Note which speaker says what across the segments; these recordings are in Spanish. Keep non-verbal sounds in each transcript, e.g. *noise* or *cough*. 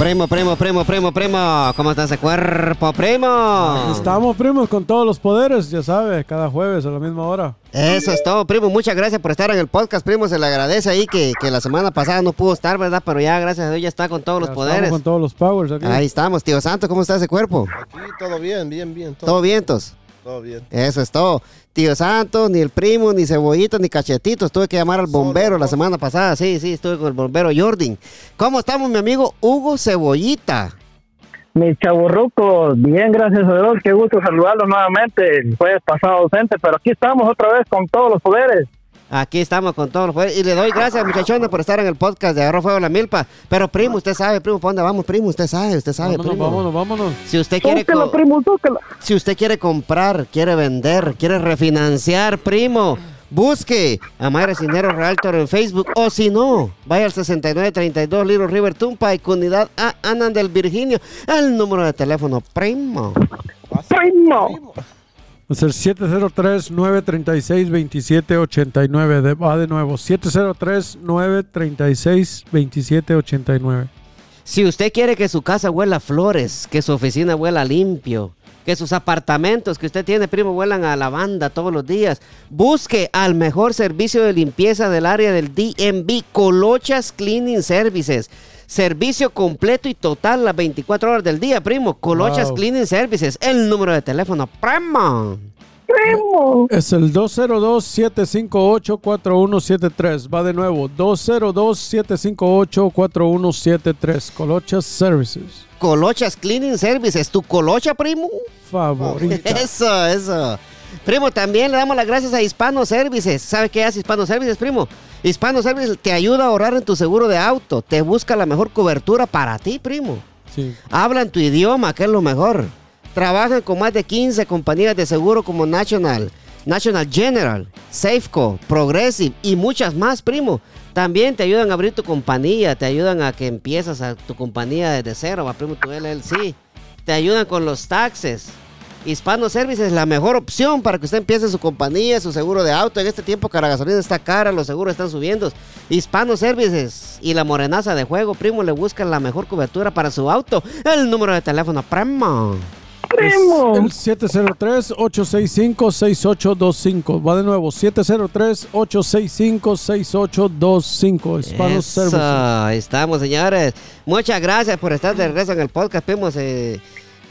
Speaker 1: Primo, primo, primo, primo, primo. ¿Cómo está ese cuerpo, primo?
Speaker 2: Estamos, primos, con todos los poderes, ya sabes, cada jueves a la misma hora.
Speaker 1: Eso es todo, primo. Muchas gracias por estar en el podcast, primo. Se le agradece ahí que, que la semana pasada no pudo estar, ¿verdad? Pero ya, gracias a Dios, ya está con todos los poderes.
Speaker 2: Estamos con todos los powers aquí.
Speaker 1: Ahí estamos, tío Santo. ¿Cómo está ese cuerpo?
Speaker 3: Aquí todo bien, bien, bien. Todo,
Speaker 1: ¿Todo vientos?
Speaker 3: Todo bien.
Speaker 1: Eso es todo. Tío Santo, ni el primo, ni cebollito, ni cachetitos. Tuve que llamar al bombero la semana pasada. Sí, sí, estuve con el bombero Jordan. ¿Cómo estamos, mi amigo Hugo Cebollita?
Speaker 4: Mis chaburrucos, bien, gracias a Dios, qué gusto saludarlos nuevamente. Fue pasado ausente, pero aquí estamos otra vez con todos los poderes.
Speaker 1: Aquí estamos con todos los poderes. Y le doy gracias, muchachones, por estar en el podcast de Agarró Fuego la Milpa. Pero, primo, usted sabe, primo, ¿para dónde vamos, primo? Usted sabe, usted sabe,
Speaker 2: vámonos,
Speaker 1: primo.
Speaker 2: vámonos, vámonos.
Speaker 1: Si usted quiere...
Speaker 4: Primo.
Speaker 1: Si usted comprar, quiere vender, quiere refinanciar, primo, busque a Mayra Cinero Realtor en Facebook. O si no, vaya al 6932 Little River Tumpa y comunidad A Anandel Virginio. El número de teléfono, primo.
Speaker 4: Primo.
Speaker 2: Es el 703-936-2789. De, va de nuevo, 703-936-2789.
Speaker 1: Si usted quiere que su casa huela a flores, que su oficina huela limpio, que sus apartamentos que usted tiene, primo, huelan a lavanda todos los días, busque al mejor servicio de limpieza del área del DMV, Colochas Cleaning Services. Servicio completo y total las 24 horas del día, primo. Colochas
Speaker 2: Wow.
Speaker 1: Cleaning Services. El número de teléfono, primo.
Speaker 4: Primo.
Speaker 2: Es el 202-758-4173. Va de nuevo, 202-758-4173. Colochas Services.
Speaker 1: Colochas Cleaning Services. ¿Tu colocha, primo?
Speaker 2: Favorita. *laughs*
Speaker 1: Eso, eso. Primo, también le damos las gracias a Hispano Services. ¿Sabe qué hace Hispano Services, primo? Hispano Services te ayuda a ahorrar en tu seguro de auto. Te busca la mejor cobertura para ti, primo.
Speaker 2: Sí.
Speaker 1: Hablan tu idioma, que es lo mejor. Trabajan con más de 15 compañías de seguro como National, National General, Safeco, Progressive y muchas más, primo. También te ayudan a abrir tu compañía, te ayudan a que empieces a tu compañía desde cero, va, primo, tu LLC. Te ayudan con los taxes. Hispano Services es la mejor opción para que usted empiece su compañía, su seguro de auto. En este tiempo que la gasolina está cara, los seguros están subiendo. Hispano Services y la morenaza de juego, primo, le buscan la mejor cobertura para su auto. El número de teléfono, primo.
Speaker 4: Primo.
Speaker 2: El 703-865-6825. Va de nuevo, 703-865-6825. Hispanos
Speaker 1: Eso,
Speaker 2: Services.
Speaker 1: ahí estamos, señores. Muchas gracias por estar de regreso en el podcast, primo.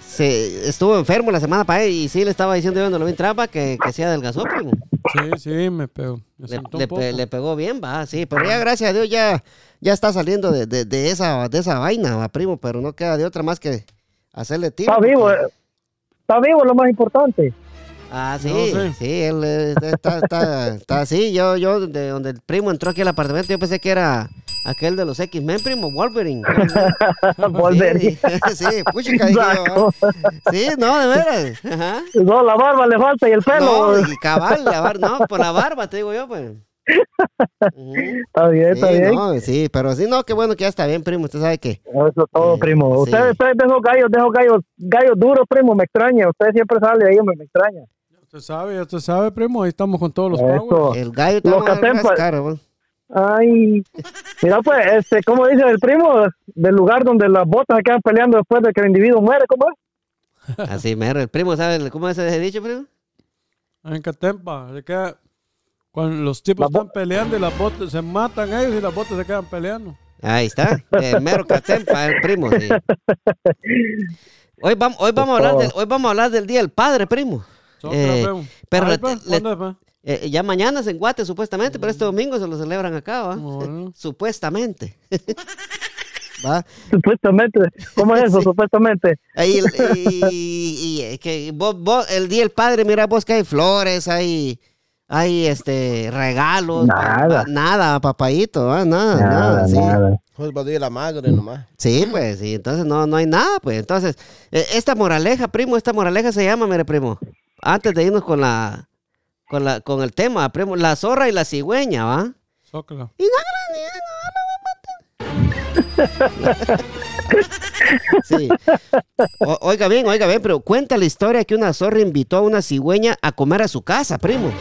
Speaker 1: Se estuvo enfermo la semana pasada y sí le estaba diciendo yo cuando lo vi en trampa que, que se adelgazó, primo.
Speaker 2: Sí, sí, me pegó. Me
Speaker 1: Le, pe- pegó bien, va, sí. Pero ya, gracias a Dios, ya, ya está saliendo de, de- de esa, de esa vaina, va, primo. Pero no queda de otra más que hacerle tiro.
Speaker 4: Está vivo,
Speaker 1: porque-
Speaker 4: eh. está vivo lo más importante.
Speaker 1: Ah, sí,
Speaker 2: No sé.
Speaker 1: sí, él eh, está, está, está así. Yo, yo, de donde el primo entró aquí al apartamento, yo pensé que era aquel de los X-Men, primo, Wolverine.
Speaker 4: Volver. *laughs*
Speaker 1: Sí, sí, *laughs* puchica. Sí, no, de veras. Ajá.
Speaker 4: No, la barba le falta y el pelo.
Speaker 1: No, y cabal, la bar- no, por la barba, te digo yo, pues. *laughs*
Speaker 4: Está bien, está bien.
Speaker 1: no, sí, pero sí, no, qué bueno que ya está bien, primo. Usted sabe que.
Speaker 4: Eso es todo,
Speaker 1: Sí,
Speaker 4: primo.
Speaker 1: sí.
Speaker 4: Ustedes, ustedes de esos gallos, de esos gallos, gallos duros, primo, me extraña. Usted siempre sale ahí, me, me extraña.
Speaker 2: Usted sabe, ya usted sabe, primo. Ahí estamos con todos los
Speaker 4: Eso.
Speaker 1: el gallo
Speaker 4: Lo
Speaker 1: está
Speaker 4: que
Speaker 1: más caro.
Speaker 4: Ay, mira pues, este, ¿cómo dice el primo? Del lugar donde las botas se quedan peleando después de que el individuo muere, ¿cómo es? *laughs*
Speaker 1: Así mero. El primo, ¿sabe cómo es ese dicho, primo?
Speaker 2: En Catempa, se queda- cuando los tipos están peleando y las botas se matan ellos y las botas se quedan peleando.
Speaker 1: Ahí está, el mero Catempa, el primo, sí. Hoy vamos, hoy vamos a hablar del, hoy vamos a hablar del Día del Padre, primo. Eh, pero
Speaker 2: Ay,
Speaker 1: le-. Eh, ya mañana es en Guate, supuestamente, pero este domingo se lo celebran acá, ¿va?
Speaker 2: Bueno. *laughs*
Speaker 1: Supuestamente. *laughs* ¿Va?
Speaker 4: Supuestamente, ¿cómo es eso? *laughs*
Speaker 1: Sí.
Speaker 4: Supuestamente.
Speaker 1: Ahí y, y- y que vos- vos- el Día del Padre, mira vos que hay flores, hay, hay este, regalos.
Speaker 4: Nada.
Speaker 1: pa- nada, papayito, ¿va? nada, nada,
Speaker 4: Nada,
Speaker 1: sí.
Speaker 4: nada.
Speaker 3: Pues va a ir la madre nomás.
Speaker 1: Sí, pues, sí, entonces no, no hay nada, pues. Entonces, eh, esta moraleja, primo, esta moraleja se llama, mire, primo, antes de irnos con la, con la, con el tema, primo, la zorra y la cigüeña, ¿va?
Speaker 2: Zócala.
Speaker 1: Y no, *laughs* Sí. O- oiga bien, oiga bien, pero cuenta la historia que una zorra invitó a una cigüeña a comer a su casa, primo.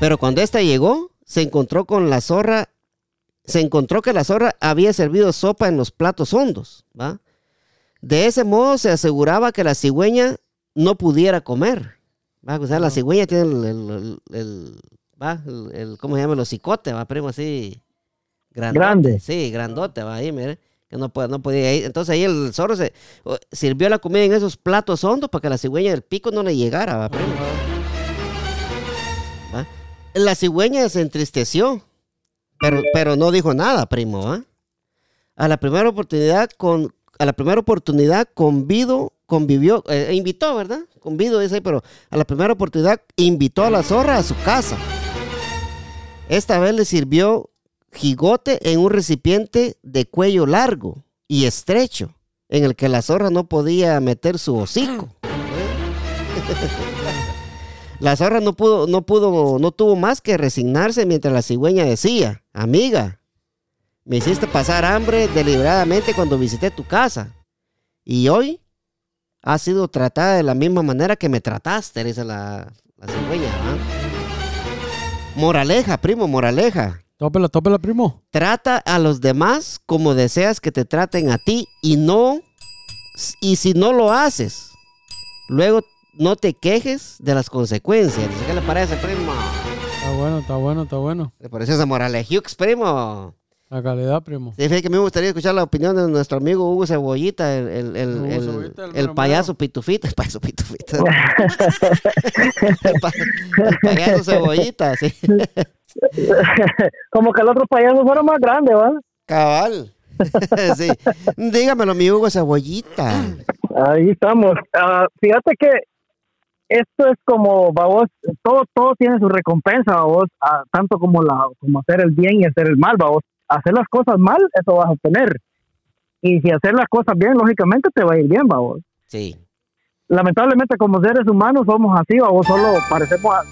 Speaker 1: Pero cuando ésta llegó, se encontró con la zorra se encontró que la zorra había servido sopa en los platos hondos, ¿va? De ese modo se aseguraba que la cigüeña no pudiera comer. ¿Va? O sea, la cigüeña tiene el, el- el- el- ¿va? El- ¿cómo se llama? Los cicotes, va, primo, así. Grandote.
Speaker 4: Grande.
Speaker 1: Sí, grandote, va ahí, mire. Que no, no podía ir. Entonces ahí el zorro se sirvió la comida en esos platos hondos para que la cigüeña del pico no le llegara, va, primo. ¿Va? La cigüeña se entristeció, pero, pero no dijo nada, primo, ¿va? A la primera oportunidad con a la primera oportunidad convido, convivió, eh, e invitó, ¿verdad? Convido, dice pero a la primera oportunidad invitó a la zorra a su casa. Esta vez le sirvió jigote en un recipiente de cuello largo y estrecho, en el que la zorra no podía meter su hocico. *laughs* La zorra no pudo, no pudo, no tuvo más que resignarse mientras la cigüeña decía, amiga, me hiciste pasar hambre deliberadamente cuando visité tu casa. Y hoy has sido tratada de la misma manera que me trataste, dice la, la cigüeña. ¿va? Moraleja, primo, moraleja.
Speaker 2: Tópela, tópela, primo.
Speaker 1: Trata a los demás como deseas que te traten a ti y no, y si no lo haces, luego no te quejes de las consecuencias. ¿Qué le parece, primo?
Speaker 2: Está bueno, está bueno, está bueno.
Speaker 1: ¿Le pareció esa moralejux, primo?
Speaker 2: La calidad, primo.
Speaker 1: Sí, fíjate que me gustaría escuchar la opinión de nuestro amigo Hugo Cebollita, el, el, el,
Speaker 2: Hugo
Speaker 1: el-
Speaker 2: Cebollita, el
Speaker 1: el
Speaker 2: mero
Speaker 1: payaso pitufita, el payaso pitufita. *laughs* el, pa- el payaso Cebollita, sí.
Speaker 4: Como que el otro payaso fuera más grande, ¿va?
Speaker 1: Cabal. *laughs* sí. Dígamelo, mi Hugo Cebollita.
Speaker 4: Ahí estamos. Ah, fíjate que esto es como, vos, todo, todo tiene su recompensa, vos, tanto como la, como hacer el bien y hacer el mal, vos. Hacer las cosas mal, eso vas a obtener. Y si hacer las cosas bien, lógicamente te va a ir bien, vos.
Speaker 1: Sí.
Speaker 4: Lamentablemente como seres humanos somos así, vos, solo parecemos, a-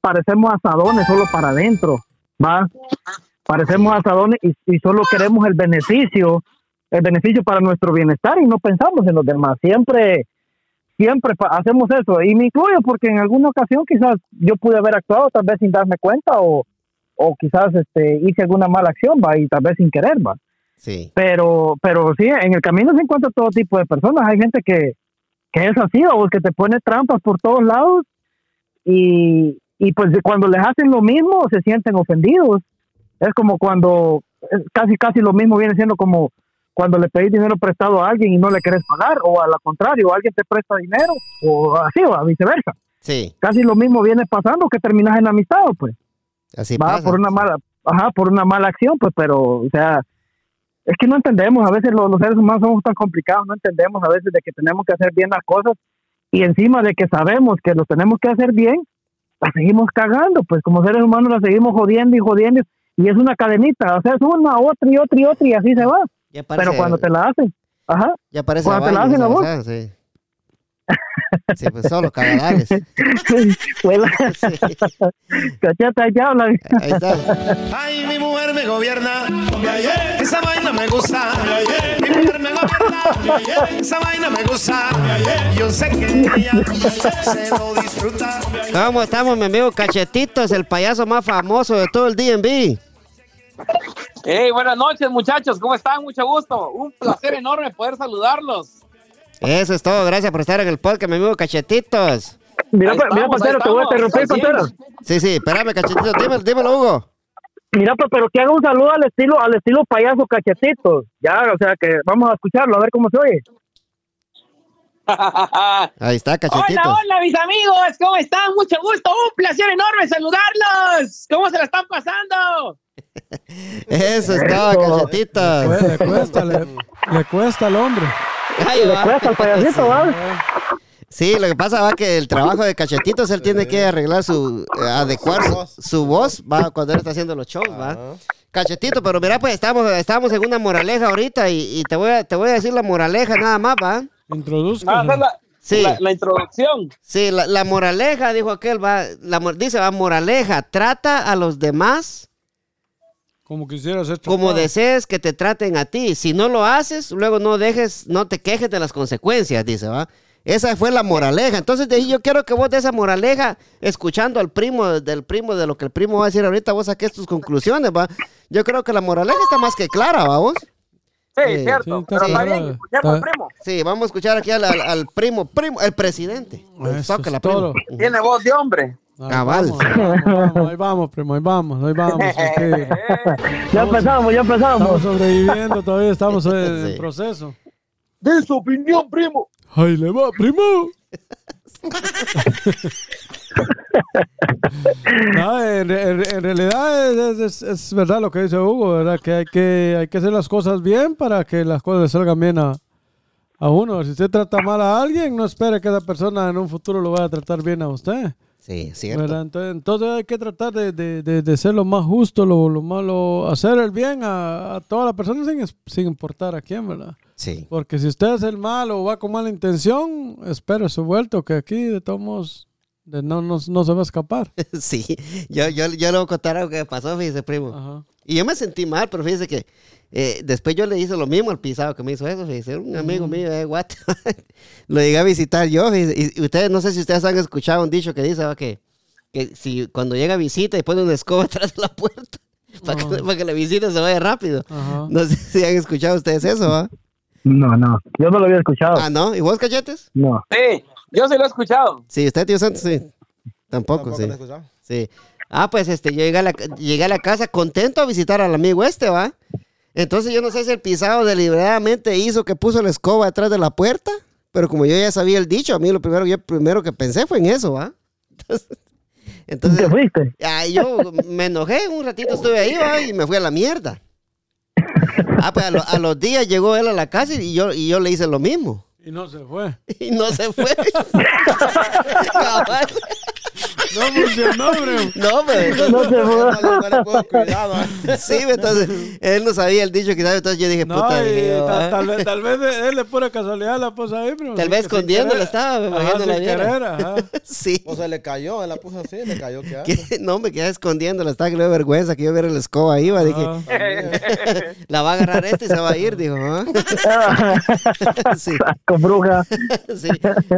Speaker 4: parecemos asadones solo para adentro, va. Parecemos asadones y, y solo queremos el beneficio, el beneficio para nuestro bienestar y no pensamos en los demás. Siempre, siempre hacemos eso y me incluyo porque en alguna ocasión quizás yo pude haber actuado tal vez sin darme cuenta o, o quizás este, hice alguna mala acción, va, y tal vez sin querer, va.
Speaker 1: Sí.
Speaker 4: pero pero sí en el camino se encuentra todo tipo de personas. Hay gente que, que es así o que te pone trampas por todos lados y, y pues cuando les hacen lo mismo se sienten ofendidos. Es como cuando casi casi lo mismo viene siendo como cuando le pedís dinero prestado a alguien y no le querés pagar o a lo contrario alguien te presta dinero o así o viceversa.
Speaker 1: Sí.
Speaker 4: casi lo mismo viene pasando que terminas en amistad pues
Speaker 1: Así
Speaker 4: va
Speaker 1: pasa.
Speaker 4: por una mala ajá por una mala acción pues pero o sea es que no entendemos a veces los, los seres humanos somos tan complicados no entendemos a veces de que tenemos que hacer bien las cosas y encima de que sabemos que lo tenemos que hacer bien la seguimos cagando pues como seres humanos la seguimos jodiendo y jodiendo y es una cadenita o sea es una otra y otra y otra y así se va
Speaker 1: parece,
Speaker 4: pero cuando te la hacen ajá
Speaker 1: ya parece
Speaker 4: cuando te la hacen a vos.
Speaker 1: Sí. Sí, pues solo cagadales.
Speaker 4: pues *laughs* *laughs*
Speaker 1: Sí.
Speaker 4: cachata ya habla
Speaker 1: Ahí está.
Speaker 5: Ay, mi mujer me gobierna. Esa vaina me gusta. Mi mujer me gobierna. Esa vaina me gusta. Yo sé que ella se lo disfruta.
Speaker 1: ¿Cómo estamos, mi amigo Cachetitos, el payaso más famoso de todo el DNB?
Speaker 6: Hey, buenas noches, muchachos. ¿Cómo están? Mucho gusto. Un placer enorme poder saludarlos.
Speaker 1: Eso es todo. Gracias por estar en el podcast, mi amigo Cachetitos.
Speaker 4: mira pa- mira
Speaker 6: estamos,
Speaker 4: Pantera
Speaker 6: ahí
Speaker 4: te voy a
Speaker 6: estamos,
Speaker 4: interrumpir. Pantera
Speaker 1: Sí, sí, espérame, Cachetitos. Dímelo, *laughs* dímelo, Hugo.
Speaker 4: Mira, pues, pero que haga un saludo al estilo, al estilo payaso cachetitos. Ya, o sea que vamos a escucharlo, a ver cómo se oye. *laughs*
Speaker 1: Ahí está, Cachetitos.
Speaker 6: Hola, hola, mis amigos. ¿Cómo están? Mucho gusto. Un placer enorme saludarlos. ¿Cómo se la están pasando?
Speaker 1: Eso es todo,
Speaker 4: Eso.
Speaker 1: Cachetitos.
Speaker 2: Pues, le cuesta, le, le cuesta al hombre.
Speaker 1: Ahí
Speaker 4: Le
Speaker 1: va.
Speaker 4: cuesta al payasito, ¿va?
Speaker 1: Sí, lo que pasa va que el trabajo de Cachetitos, él tiene que arreglar su, eh, adecuar su, su voz, va, cuando él está haciendo los shows, va. Cachetito, pero mira, pues estamos, estamos en una moraleja ahorita y, y te, voy a, te voy a decir la moraleja nada más, va.
Speaker 2: Introduzca.
Speaker 6: Ah, esa es la,
Speaker 1: Sí.
Speaker 6: la, la introducción.
Speaker 1: Sí, la, la moraleja, dijo aquel, va, la, dice, va, moraleja, trata a los demás
Speaker 2: Como quisiera ser
Speaker 1: como desees que te traten a ti. Si no lo haces, luego no dejes, no te quejes de las consecuencias, dice, va. Esa fue la moraleja. Entonces, de ahí yo quiero que vos de esa moraleja, escuchando al primo, del primo, de lo que el primo va a decir ahorita, vos saques tus conclusiones, va. yo creo que la moraleja está más que clara, vamos.
Speaker 6: Sí,
Speaker 1: Sí,
Speaker 6: cierto.
Speaker 2: sí, está
Speaker 6: pero está bien, escuchemos,
Speaker 2: Está-
Speaker 6: primo.
Speaker 1: Sí, vamos a escuchar aquí al, al- al primo, primo, el presidente.
Speaker 2: Es
Speaker 1: primo.
Speaker 2: todo.
Speaker 6: Tiene voz de hombre.
Speaker 2: Ahí
Speaker 1: Cabal.
Speaker 2: vamos, ahí vamos, vamos, ahí vamos, primo, ahí vamos, ahí vamos. *laughs* tranquilo.
Speaker 4: Ya empezamos, ya
Speaker 2: Estamos
Speaker 4: empezamos.
Speaker 2: sobreviviendo, todavía estamos en *laughs*
Speaker 1: Sí.
Speaker 2: proceso.
Speaker 6: De su opinión, primo.
Speaker 2: ¡Ahí le va, primo! *laughs* No, en, en- en realidad es, es- es verdad lo que dice Hugo, ¿verdad? Que hay, que hay que hacer las cosas bien para que las cosas le salgan bien a, a uno. Si usted trata mal a alguien, no espere que esa persona en un futuro lo vaya a tratar bien a usted.
Speaker 1: Sí, cierto.
Speaker 2: ¿verdad? Entonces, entonces hay que tratar de, de- de- de ser lo más justo, lo, lo malo, hacer el bien a, a toda la persona sin, sin importar a quién, ¿verdad?
Speaker 1: Sí.
Speaker 2: Porque si usted es el malo o va con mala intención, espere su vuelto, que aquí de todos modos no, no, no se va a escapar. *laughs*
Speaker 1: Sí, yo, yo, yo le voy a contar algo que pasó, fíjese, primo.
Speaker 2: Ajá.
Speaker 1: Y yo me sentí mal, pero fíjese que eh, después yo le hice lo mismo al pisado que me hizo eso, fíjese, un amigo mío de Guate. *laughs* lo llegué a visitar yo, fíjese, y, y ustedes, no sé si ustedes han escuchado un dicho que dice ¿va? que, que si cuando llega visita y pone una escoba *laughs* atrás de la puerta, para, que,
Speaker 2: Ajá.
Speaker 1: para que la visita se vaya rápido.
Speaker 2: Ajá.
Speaker 1: No sé si han escuchado ustedes eso, ¿va?
Speaker 4: No, no, yo no lo había escuchado.
Speaker 1: Ah, ¿no? ¿Y vos, cachetes?
Speaker 4: No.
Speaker 6: Sí, yo sí lo he escuchado.
Speaker 1: Sí, usted, tío Santos, sí. Tampoco,
Speaker 3: Tampoco
Speaker 1: sí.
Speaker 3: lo he escuchado.
Speaker 1: Sí. Ah, pues este, yo llegué a, la, llegué a la casa contento a visitar al amigo este, ¿va? Entonces yo no sé si el pisado deliberadamente hizo que puso la escoba detrás de la puerta, pero como yo ya sabía el dicho, a mí lo primero, yo primero que pensé fue en eso, ¿va? Entonces, *laughs* entonces
Speaker 4: ¿Te fuiste?
Speaker 1: ah, yo me enojé, un ratito estuve ahí, ¿va? Y me fui a la mierda. Ah, pues a, lo- a los días llegó él a la casa y yo, y yo le hice lo mismo.
Speaker 2: Y no se fue. *laughs*
Speaker 1: Y no se fue. *laughs* Cabal.
Speaker 2: No funcionó, bro.
Speaker 1: No, pero
Speaker 4: No se fue.
Speaker 3: No, no, no le puedo cuidado.
Speaker 1: Sí, entonces él no sabía el dicho que sabe, entonces yo dije,
Speaker 2: No,
Speaker 1: puta, ah.
Speaker 2: tal, vez, tal vez él de pura casualidad la puso ahí, bro.
Speaker 1: Tal vez escondiéndola estaba, me imagino la viera. *laughs* Sí,
Speaker 3: O se le cayó, él la puso así, le cayó. ¿qué *laughs*
Speaker 1: no me quedé escondiéndola, estaba que le dio vergüenza que yo viera la escoba ahí, va, dije,
Speaker 2: Ajá. *laughs*
Speaker 1: la va a agarrar este y se va a ir, dijo, ¿ah? Sí,
Speaker 4: Con bruja.
Speaker 1: sí,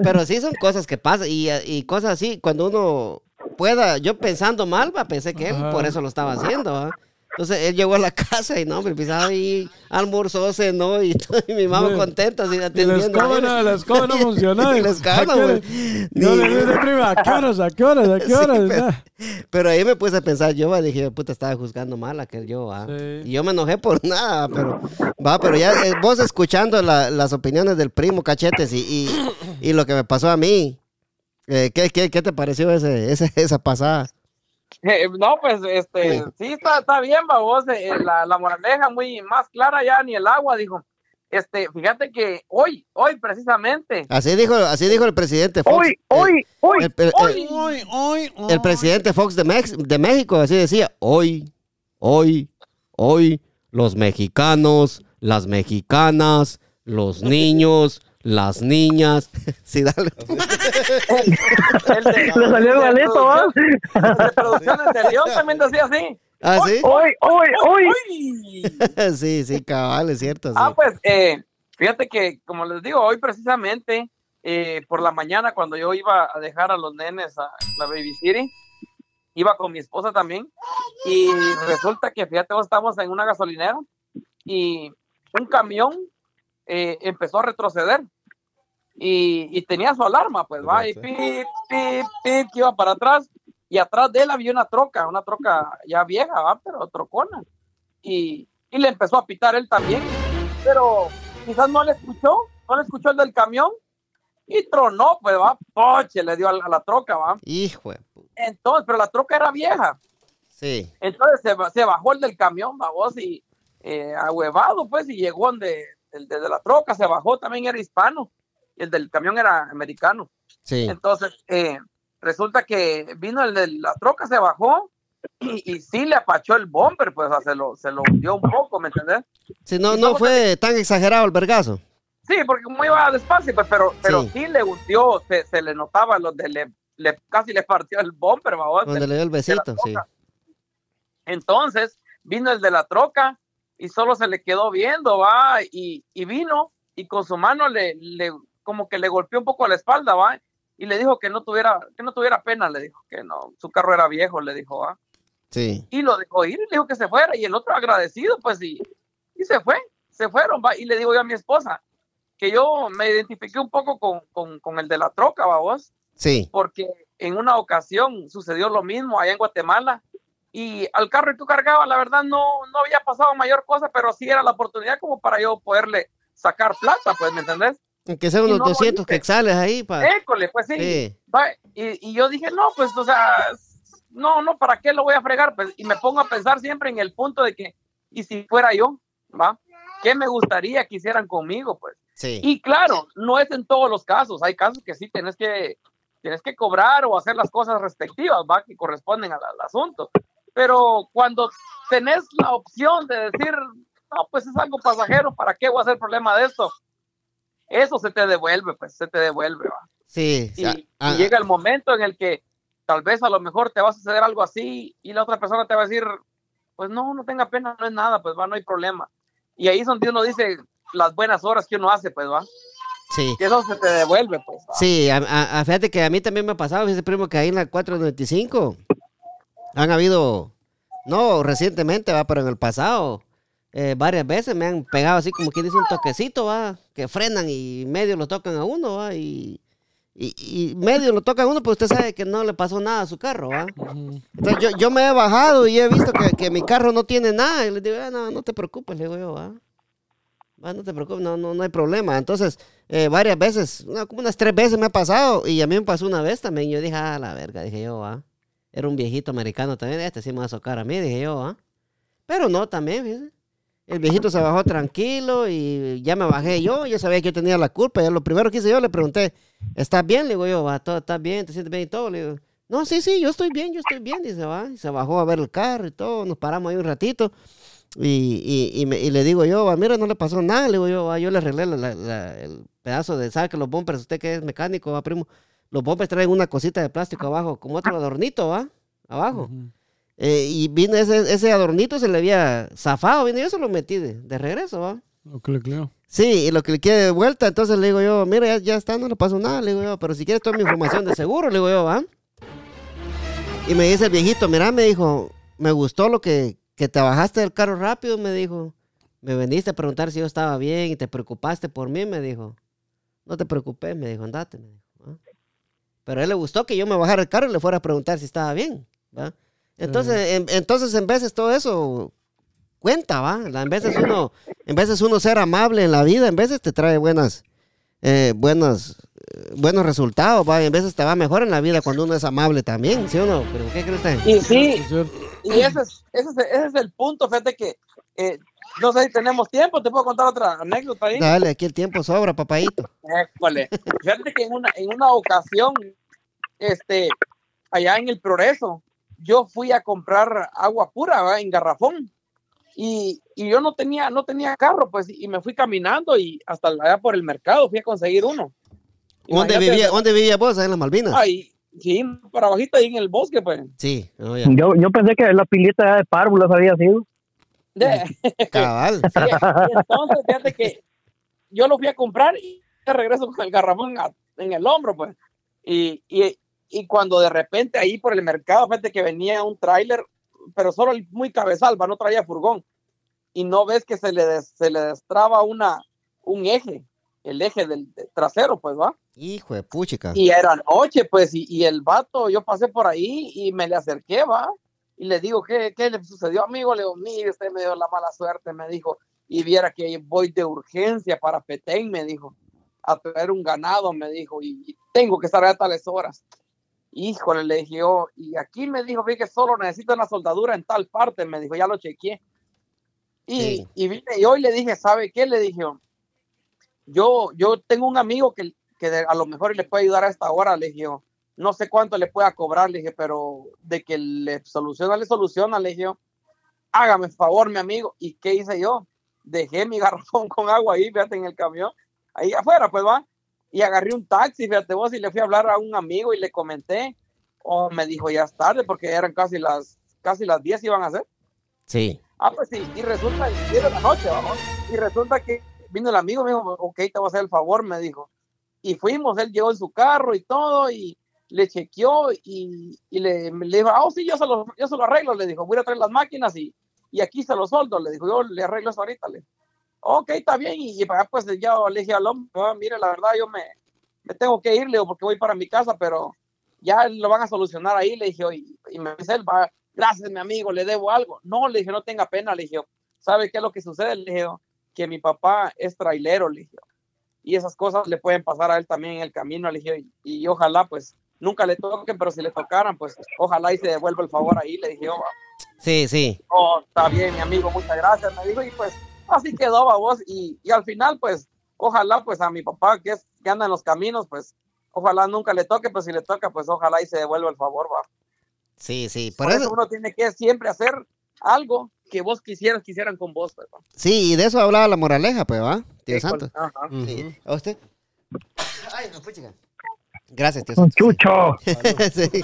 Speaker 1: pero sí son cosas que pasan y, y cosas así, cuando uno pueda, yo pensando mal, va, pensé que él
Speaker 2: Ajá.
Speaker 1: por eso lo estaba haciendo, ¿va? Entonces él llegó a la *laughs* casa y no, me pisaba ahí, almorzó, cenó y, *laughs* y mi mamá
Speaker 2: Sí.
Speaker 1: contenta, así
Speaker 2: Y la
Speaker 1: atendiendo.
Speaker 2: escoba no, la escoba no *laughs* funcionó.
Speaker 1: Y la escoba güey.
Speaker 2: Yo le dije, prima, ¿a qué horas? ¿A qué horas? ¿A qué
Speaker 1: Sí,
Speaker 2: horas?
Speaker 1: pero,
Speaker 2: Ah.
Speaker 1: pero ahí me puse a pensar, yo va, dije, puta, estaba juzgando mal aquel yo, va.
Speaker 2: Sí.
Speaker 1: Y yo me enojé por nada, pero va, pero ya eh, vos escuchando la- las opiniones del primo Cachetes y, y, y lo que me pasó a mí, ¿qué, qué, qué te pareció ese, ese- *laughs* esa pasada?
Speaker 6: Eh, no, pues, este, sí, está, está bien, babos, eh, la, la moraleja muy más clara ya, ni el agua, dijo. Este, fíjate que hoy, hoy precisamente,
Speaker 1: Así dijo, así dijo el presidente Fox.
Speaker 4: Hoy,
Speaker 1: eh,
Speaker 4: hoy, hoy.
Speaker 1: el, el-
Speaker 6: hoy,
Speaker 2: Hoy, hoy, hoy.
Speaker 1: el presidente Fox de, Mex- de México así decía, hoy, hoy, hoy, los mexicanos, las mexicanas, los niños, las niñas. *laughs* Sí, dale. *laughs*
Speaker 4: Le salió el balito, ¿va?
Speaker 6: el de producciones de León *laughs* también decía así.
Speaker 1: ¿Ah, sí?
Speaker 4: Hoy, hoy, hoy.
Speaker 6: Hoy.
Speaker 1: sí, sí, cabal, es cierto. sí.
Speaker 6: Ah, pues, eh, fíjate que, como les digo, hoy precisamente, eh, por la mañana, cuando yo iba a dejar a los nenes a la Baby City, iba con mi esposa también, y resulta que, fíjate, vos estamos en una gasolinera, y un camión eh, empezó a retroceder, y, y tenía su alarma, pues, va, y pip, pip, pip, que iba para atrás, y atrás de él había una troca, una troca ya vieja, va, pero trocona, y, y le empezó a pitar él también, pero quizás no le escuchó, no le escuchó el del camión y tronó, pues va, poche, le dio a la, a la troca, va.
Speaker 1: Hijo
Speaker 6: Entonces, pero la troca era vieja,
Speaker 1: Sí.
Speaker 6: entonces se, se bajó el del camión, va vos, y eh, ahuevado, pues, y llegó donde, el de, la troca, se bajó, también era hispano, y el del camión era americano.
Speaker 1: Sí.
Speaker 6: Entonces, eh, resulta que vino el de la troca, se bajó, y, y sí le apachó el bumper, pues, o sea, se lo, se lo hundió un poco, ¿me entendés?
Speaker 1: Sí, no, no fue tan exagerado el vergazo.
Speaker 6: Sí, porque como iba despacio, pues, pero, pero
Speaker 1: Sí.
Speaker 6: sí. le hundió, se, se le notaba lo de le, le- casi le partió el bumper, babos,
Speaker 1: Donde le dio el besito, sí.
Speaker 6: Entonces vino el de la troca y solo se le quedó viendo, va, y, y vino y con su mano le, le, como que le golpeó un poco la espalda, va, y le dijo que no tuviera, que no tuviera pena, le dijo que no, su carro era viejo, le dijo, va.
Speaker 1: Sí.
Speaker 6: y lo dejó ir y le dijo que se fuera y el otro agradecido pues y, y se fue, se fueron va, y le digo yo a mi esposa que yo me identifiqué un poco con, con, con el de la troca, va vos,
Speaker 1: Sí.
Speaker 6: porque en una ocasión sucedió lo mismo allá en Guatemala y al carro que tú cargabas, la verdad no, no había pasado mayor cosa, pero sí era la oportunidad como para yo poderle sacar plata, pues, ¿me entendés?
Speaker 1: Que sean unos
Speaker 6: no
Speaker 1: 200
Speaker 6: volviste.
Speaker 1: quetzales ahí, pa.
Speaker 6: École, pues sí.
Speaker 1: Sí.
Speaker 6: Y, y yo dije, no, pues, o sea, no, no, ¿para qué lo voy a fregar? Pues, y me pongo a pensar siempre en el punto de que, ¿y si fuera yo? ¿Va? ¿Qué me gustaría que hicieran conmigo? Pues.
Speaker 1: Sí.
Speaker 6: Y claro, no es en todos los casos. Hay casos que sí tienes que, tienes que cobrar o hacer las cosas respectivas, ¿va? Que corresponden al, al asunto. Pero cuando tenés la opción de decir, no, pues es algo pasajero, ¿para qué voy a hacer problema de esto? Eso se te devuelve, pues se te devuelve, ¿va?
Speaker 1: Sí.
Speaker 6: Y,
Speaker 1: Ah,
Speaker 6: y
Speaker 1: ah,
Speaker 6: llega el momento en el que tal vez a lo mejor te va a suceder algo así y la otra persona te va a decir, pues no, no tenga pena, no es nada, pues va, no hay problema. Y ahí es donde uno dice las buenas horas que uno hace, pues va,
Speaker 1: Sí.
Speaker 6: eso se te devuelve, pues. ¿va?
Speaker 1: Sí, a- a- fíjate que a mí también me ha pasado, ese primo que ahí en la 495 han habido, no recientemente, va, pero en el pasado, eh, varias veces me han pegado así como quien dice un toquecito, va, que frenan y medio lo tocan a uno, va, y, y, y medio lo tocan a uno, pero usted sabe que no le pasó nada a su carro, va. Entonces yo, yo me he bajado y he visto que, que mi carro no tiene nada, y le digo, "Ah, no, no te preocupes, le digo yo, va. Va, no te preocupes, no, no, no hay problema. Entonces, eh, varias veces, no, como unas tres veces me ha pasado y a mí me pasó una vez también. Yo dije, ah, la verga, dije yo, ah. Era un viejito americano también, este sí me va a socar a mí, dije yo, ah. Pero no, también. El viejito se bajó tranquilo y ya me bajé yo, yo sabía que yo tenía la culpa. Ya lo primero que hice yo le pregunté, ¿estás bien? Le digo yo, va, todo está bien, te sientes bien y todo. Le digo, no, sí, sí, yo estoy bien, yo estoy bien, dice, va. Y se bajó a ver el carro y todo, nos paramos ahí un ratito. Y, y, y, me- y le digo yo, "Ah, mira, no le pasó nada. Le digo yo, "Ah, yo le arreglé la- la- el pedazo de, ¿sabe que los bumpers, usted que es mecánico, va, primo? Los bumpers traen una cosita de plástico abajo, como otro adornito, ¿va? Abajo. Eh, y vino ese, ese adornito, se le había zafado, vine, yo se lo metí de, de regreso, ¿va?
Speaker 2: Le creo.
Speaker 1: Sí, y lo quede de vuelta, entonces le digo yo, mira, ya, ya está, no le pasó nada, le digo yo, pero si quieres toda mi información de seguro, le digo yo, ¿va? Y me dice el viejito, mira, me dijo, me gustó lo que, que te bajaste del carro rápido, me dijo. Me veniste a preguntar si yo estaba bien y te preocupaste por mí, me dijo. No te preocupes, me dijo, andate, me dijo. Pero a él le gustó que yo me bajara el carro y le fuera a preguntar si estaba bien, ¿va? Entonces, en, entonces en veces todo eso cuenta, ¿va? En veces uno, en veces uno ser amable en la vida, en veces te trae buenas, eh, buenos, eh, buenos resultados, ¿va? Y en veces te va mejor en la vida cuando uno es amable también, ¿sí o no? ¿Pero qué cree usted?
Speaker 6: Y sí, y ese es, ese es, ese es el punto, fíjate que, eh, no sé si tenemos tiempo, te puedo contar otra anécdota ahí.
Speaker 1: Dale, aquí el tiempo sobra, papadito.
Speaker 6: École. Fíjate que en una, en una ocasión, este, allá en el Progreso, yo fui a comprar agua pura en garrafón y, y yo no tenía, no tenía carro, pues, y me fui caminando y hasta allá por el mercado fui a conseguir uno.
Speaker 1: ¿Dónde vivía, ¿Dónde vivía vos? Ahí en las Malvinas.
Speaker 6: Ahí, sí, para bajito ahí en el bosque, pues.
Speaker 1: Sí, ya.
Speaker 4: Yo, yo pensé que la pilita de párvulas había sido.
Speaker 1: Cabal. *laughs*
Speaker 6: Sí, y entonces, fíjate que yo lo fui a comprar y regreso con el garrafón en el hombro, pues. Y, y, y cuando de repente ahí por el mercado, fíjate que venía un tráiler, pero solo muy cabezal, no traía furgón. Y no ves que se le, des- se le destraba una, un eje, el eje del, del trasero, pues, va.
Speaker 1: Hijo de puchica.
Speaker 6: Y era noche, pues, y, y el vato, yo pasé por ahí y me le acerqué, va, y le digo, ¿qué, qué le sucedió, amigo? Le digo, mire, usted me dio la mala suerte, me dijo, y viera que voy de urgencia para Petén, me dijo, a traer un ganado, me dijo, y, y tengo que estar a tales horas. Híjole, le dije yo, y aquí me dijo, vi que solo necesito una soldadura en tal parte, me dijo, ya lo chequeé. Y,
Speaker 1: Sí.
Speaker 6: y vine y le dije, ¿sabe qué? Le dije, yo, yo tengo un amigo que, que a lo mejor le puede ayudar a esta hora, le dije yo. No sé cuánto le pueda cobrar, le dije, pero de que le soluciona, le soluciona, le dije. Hágame favor, mi amigo. ¿Y qué hice yo? Dejé mi *laughs* garrafón con agua ahí, fíjate, en el camión, ahí afuera, pues va. Y agarré un taxi, fíjate vos, y le fui a hablar a un amigo y le comenté. O me dijo, ya es tarde, porque eran casi las, casi las 10 iban a ser.
Speaker 1: Sí.
Speaker 6: Ah, pues sí, y resulta, y 10 de la noche, vamos. Y resulta que vino el amigo, me dijo, ok, te voy a hacer el favor, me dijo. Y fuimos, él llegó en su carro y todo, y, le chequeó y, y le, le dijo, ah, oh, sí, yo se, lo, yo se lo arreglo. Le dijo, voy a traer las máquinas y, y aquí se lo soldo. Le dijo, yo le arreglo eso ahorita. Le ok, está bien. Y, para pues ya le dije al hombre, "Ah, mire, la verdad, yo me, me tengo que ir, le digo, porque voy para mi casa, pero ya lo van a solucionar ahí. Le dije, y, y me dice él, va, gracias, mi amigo, le debo algo. No, le dije, no tenga pena. Le dije, ¿sabe qué es lo que sucede? Le dije, que mi papá es trailero, le dije. Y esas cosas le pueden pasar a él también en el camino, le dije, y, y ojalá, pues, nunca le toquen, pero si le tocaran, pues, ojalá y se devuelva el favor ahí. Le dije, oh,
Speaker 1: Sí, sí.
Speaker 6: oh, está bien, mi amigo, muchas gracias. Me dijo, y pues, así quedó, vos. Y, y al final, pues, ojalá, pues, a mi papá, que, es, que anda en los caminos, pues, ojalá nunca le toque, pues, si le toca, pues, ojalá y se devuelva el favor, va.
Speaker 1: Sí, sí.
Speaker 6: Por,
Speaker 1: Por
Speaker 6: eso,
Speaker 1: eso,
Speaker 6: uno tiene que siempre hacer algo que vos quisieras, quisieran con vos, pues, va.
Speaker 1: sí, y de eso hablaba la moraleja, pues, ¿va? Tío
Speaker 6: Sí,
Speaker 1: Santo.
Speaker 6: con- ajá.
Speaker 1: Sí. ¿A usted? Ay, no, puchica. Gracias, tío Santos.
Speaker 4: Chucho. *laughs*
Speaker 1: sí.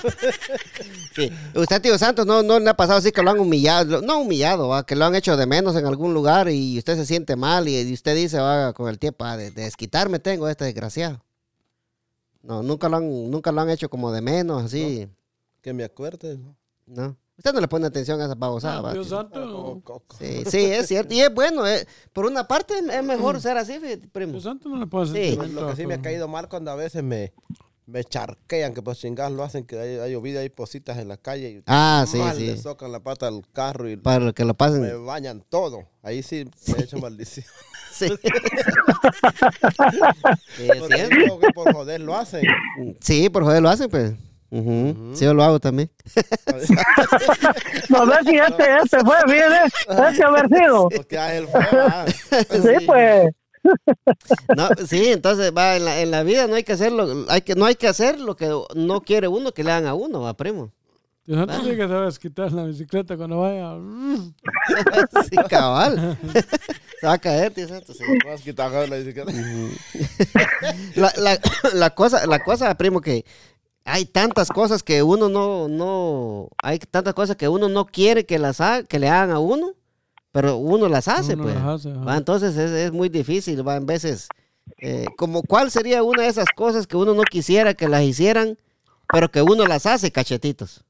Speaker 1: Sí. Usted, tío Santos, no, no le ha pasado así que lo han humillado, no humillado, ¿va? que lo han hecho de menos en algún lugar y usted se siente mal y, y usted dice, va, con el tiempo, ah, de, de desquitarme tengo a este desgraciado. No, nunca lo han, nunca lo han hecho como de menos, así,
Speaker 3: Que me acuerde. ¿no?
Speaker 1: ¿no? Usted no le pone atención a esa babosada, ¿va,
Speaker 2: Dios
Speaker 1: tío?
Speaker 2: santo.
Speaker 3: Coco.
Speaker 1: Sí, sí, es cierto. Y es bueno, eh, por una parte es mejor *clears throat* ser así, primo.
Speaker 2: Dios santo no le puede
Speaker 1: Sí.
Speaker 2: sentir
Speaker 3: Pues lo que sí me ha caído mal cuando a veces me, me charquean, que pues chingados lo hacen, que hay, hay llovido, hay positas en la calle. Y
Speaker 1: Ah, sí,
Speaker 3: mal
Speaker 1: sí.
Speaker 3: Le socan la pata al carro y
Speaker 1: Para que lo
Speaker 3: me
Speaker 1: pasen.
Speaker 3: bañan todo. Ahí sí me he hecho *laughs* maldición. *laughs*
Speaker 1: Sí. Sí, es cierto.
Speaker 3: que por joder lo hacen.
Speaker 1: Sí, por joder lo hacen, pues. Ujú. Sí, yo lo hago también. *laughs*
Speaker 4: No sé si este, este fue, fíjese. Este haber sido.
Speaker 3: Porque a él fue, ah.
Speaker 4: Sí, pues.
Speaker 1: No, sí, entonces va en la, en la vida no hay que hacerlo, hay que no hay que hacer lo que no quiere uno que le hagan a uno, va primo.
Speaker 2: Dios santo tiene que saber quitar la bicicleta cuando vaya. *laughs*
Speaker 1: Sí, cabal. *laughs* Se va a caer, tío Santo, sí.
Speaker 3: Vas a quitar la bicicleta.
Speaker 1: La, la, la cosa, la cosa, primo, que hay tantas cosas que uno no, no, hay tantas cosas que uno no quiere que las ha- que le hagan a uno, pero uno las hace,
Speaker 2: Uno
Speaker 1: pues.
Speaker 2: las hace, ajá.
Speaker 1: Va, entonces es, es muy difícil, va, en veces. eh, como cuál sería una de esas cosas que uno no quisiera que las hicieran, pero que uno las hace, cachetitos.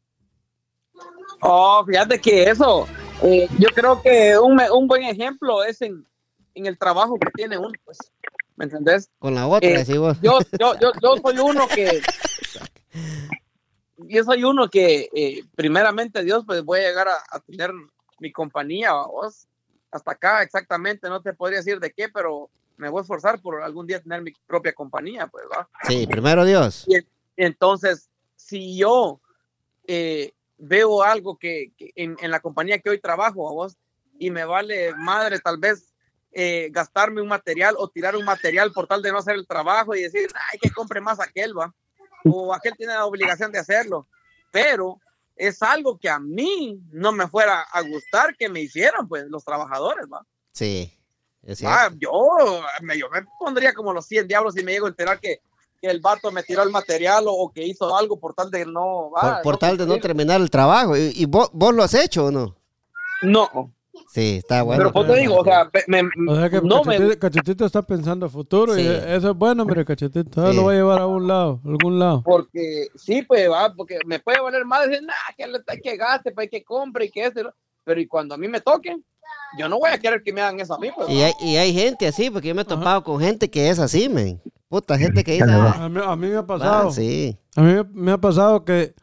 Speaker 6: Oh, fíjate que eso, eh, yo creo que un, me- un buen ejemplo es en, en el trabajo que tiene uno, pues, ¿me entendés?
Speaker 1: Con la otra,
Speaker 6: Eh,
Speaker 1: vos.
Speaker 6: Yo, yo, yo, yo soy uno que, *laughs* yo soy uno que, eh, primeramente Dios, pues voy a llegar a, a tener mi compañía, vos, hasta acá exactamente, no te podría decir de qué, pero me voy a esforzar por algún día tener mi propia compañía, pues, ¿va?
Speaker 1: Sí, primero Dios.
Speaker 6: Entonces, si yo eh, veo algo que, que en, en la compañía que hoy trabajo, a vos, y me vale madre tal vez eh, gastarme un material o tirar un material por tal de no hacer el trabajo y decir, ay, que compre más aquel, va, o aquel tiene la obligación de hacerlo, pero es algo que a mí no me fuera a gustar que me hicieran, pues, los trabajadores, va.
Speaker 1: Sí, es.
Speaker 6: Ah, yo, me, yo me pondría como los 100 diablos si me llego a enterar que, que el vato me tiró el material o, o que hizo algo por tal de no.
Speaker 1: por, tal de no terminar el trabajo. ¿Y, y vos, vos lo has hecho o no?
Speaker 6: No,
Speaker 1: Sí, está bueno.
Speaker 6: pero pues te digo, o sea, me-
Speaker 2: O sea que
Speaker 6: no me.
Speaker 2: cachetito, Cachetito está pensando a futuro y eso es bueno, mire, Cachetito.
Speaker 1: Sí.
Speaker 2: lo va a llevar a un lado, a algún lado.
Speaker 6: Porque sí, pues va, porque me puede valer más decir, nah, que, que gaste, pues que compre y que este. lo-". Pero y cuando a mí me toquen, yo no voy a querer que me hagan eso a mí, pues.
Speaker 1: Y hay, y hay gente así, porque yo me he topado con gente que es así, men. Puta, gente que dice, ah,
Speaker 2: A mí, a mí me ha pasado.
Speaker 1: sí.
Speaker 2: A mí me ha pasado que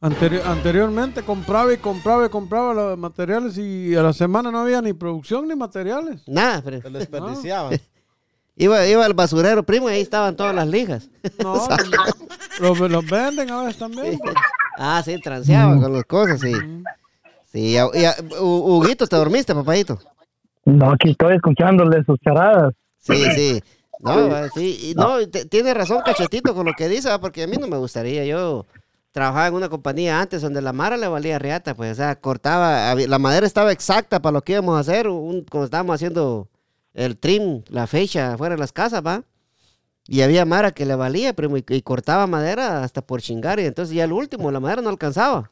Speaker 2: anteri- anteriormente compraba y compraba y compraba los materiales y a la semana no había ni producción ni materiales.
Speaker 1: Nada, *laughs* pero
Speaker 3: Se desperdiciaban. *laughs*
Speaker 1: iba, iba al basurero, primo, y ahí estaban todas las lijas. *laughs*
Speaker 2: No, los, los venden a veces también. pues.
Speaker 1: Ah, sí, transeaba con las cosas, sí. Sí, y Huguito, ¿te dormiste, papadito?
Speaker 4: No, aquí estoy escuchándole sus charadas.
Speaker 1: Sí, sí. No, sí. Y no, tiene razón Cachetito con lo que dice, va, porque a mí no me gustaría. Yo trabajaba en una compañía antes donde la mara le valía riata, pues, o sea, cortaba, la madera estaba exacta para lo que íbamos a hacer, un, cuando estábamos haciendo el trim, la fecha afuera de las casas, va. Y había mara que le valía, primo, y, y cortaba madera hasta por chingar, y entonces ya el último, la madera no alcanzaba.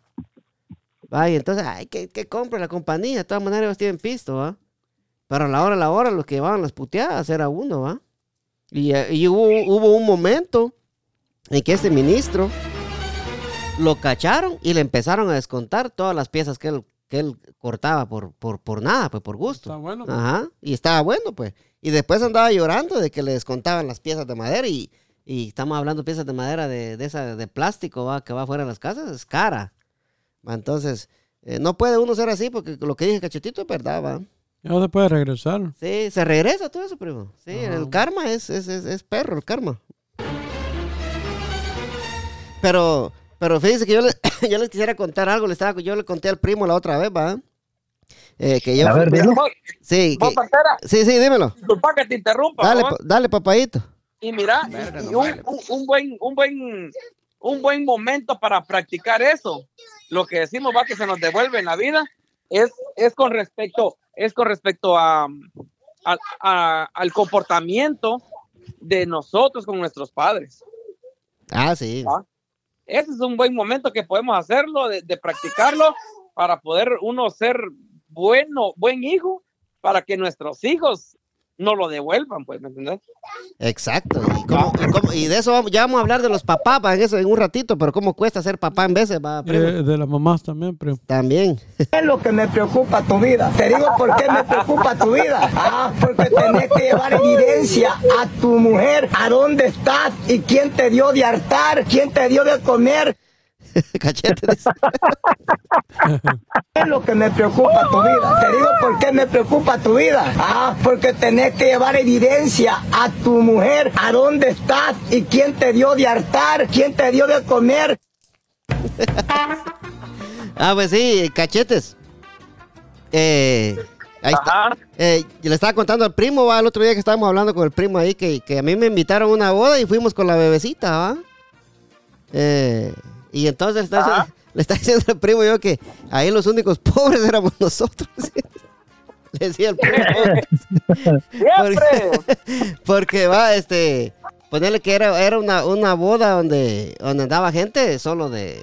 Speaker 1: Va, y entonces, ay, que, que compre la compañía, de todas maneras ellos tienen pisto, va. Pero a la hora, a la hora, los que llevaban las puteadas era uno, ¿va? Y, eh, y hubo, hubo un momento en que este ministro lo cacharon y le empezaron a descontar todas las piezas que él, que él cortaba por, por, por nada, pues por gusto.
Speaker 2: Está bueno.
Speaker 1: Ajá, y estaba bueno, pues. Y después andaba llorando de que le descontaban las piezas de madera y, y estamos hablando de piezas de madera de, de esa de plástico ¿va? que va afuera de las casas, es cara. Entonces, eh, no puede uno ser así porque lo que dije cachetito es verdad, ¿va?
Speaker 2: Ya no se puede regresar.
Speaker 1: Sí, se regresa todo eso, primo. Sí,
Speaker 2: Ajá.
Speaker 1: el karma es, es, es, es perro, el karma. Pero, pero fíjense que yo, le- *coughs* yo les quisiera contar algo. Le estaba, yo le conté al primo la otra vez, ¿va? Eh, que yo,
Speaker 4: A ver, dime.
Speaker 6: Vos,
Speaker 1: sí,
Speaker 6: vos,
Speaker 1: que- sí, sí, dímelo.
Speaker 6: disculpa que te interrumpa.
Speaker 1: Dale,
Speaker 6: ¿no?
Speaker 1: pa- dale, papadito.
Speaker 6: Y mira, y- y un, un- un buen, un buen, un buen momento para practicar eso. Lo que decimos va que se nos devuelve en la vida es, es con respecto, es con respecto a, a- a- al comportamiento de nosotros con nuestros padres.
Speaker 1: Ah, sí.
Speaker 6: Ah. Ese es un buen momento que podemos hacerlo, de, de practicarlo para poder uno ser bueno, buen hijo, para que nuestros hijos no lo devuelvan, pues, ¿me entendés?
Speaker 1: Exacto. Y, cómo- y cómo- y de eso vamos, ya vamos a hablar de los papás ¿va? en, eso, en un ratito, pero cómo cuesta ser papá en veces, va, primo.
Speaker 2: de, de las mamás también, primo.
Speaker 1: También.
Speaker 7: es lo que me preocupa tu vida? Te digo por qué me preocupa tu vida. Ah, porque tenés que llevar evidencia a tu mujer, a dónde estás y quién te dio de hartar, quién te dio de comer. *laughs*
Speaker 1: Cachete. dice.
Speaker 7: Es lo que me preocupa tu vida. Te digo por qué me preocupa tu vida. Ah, porque tenés que llevar evidencia a tu mujer, a dónde estás y quién te dio de hartar, quién te dio de comer.
Speaker 1: Ah, pues sí, cachetes. Eh, ahí está. Eh, yo le estaba contando al primo, va, el otro día que estábamos hablando con el primo ahí, que, que a mí me invitaron a una boda y fuimos con la bebecita, ¿va? Eh, y entonces *laughs* le estaba,
Speaker 6: Ajá.
Speaker 1: diciendo- le diciendo al primo yo que ahí los únicos pobres *laughs* éramos nosotros. *laughs* le decía el primo.
Speaker 6: Siempre.
Speaker 1: Porque va, este, ponerle que era, era una, una boda donde, donde andaba gente solo de,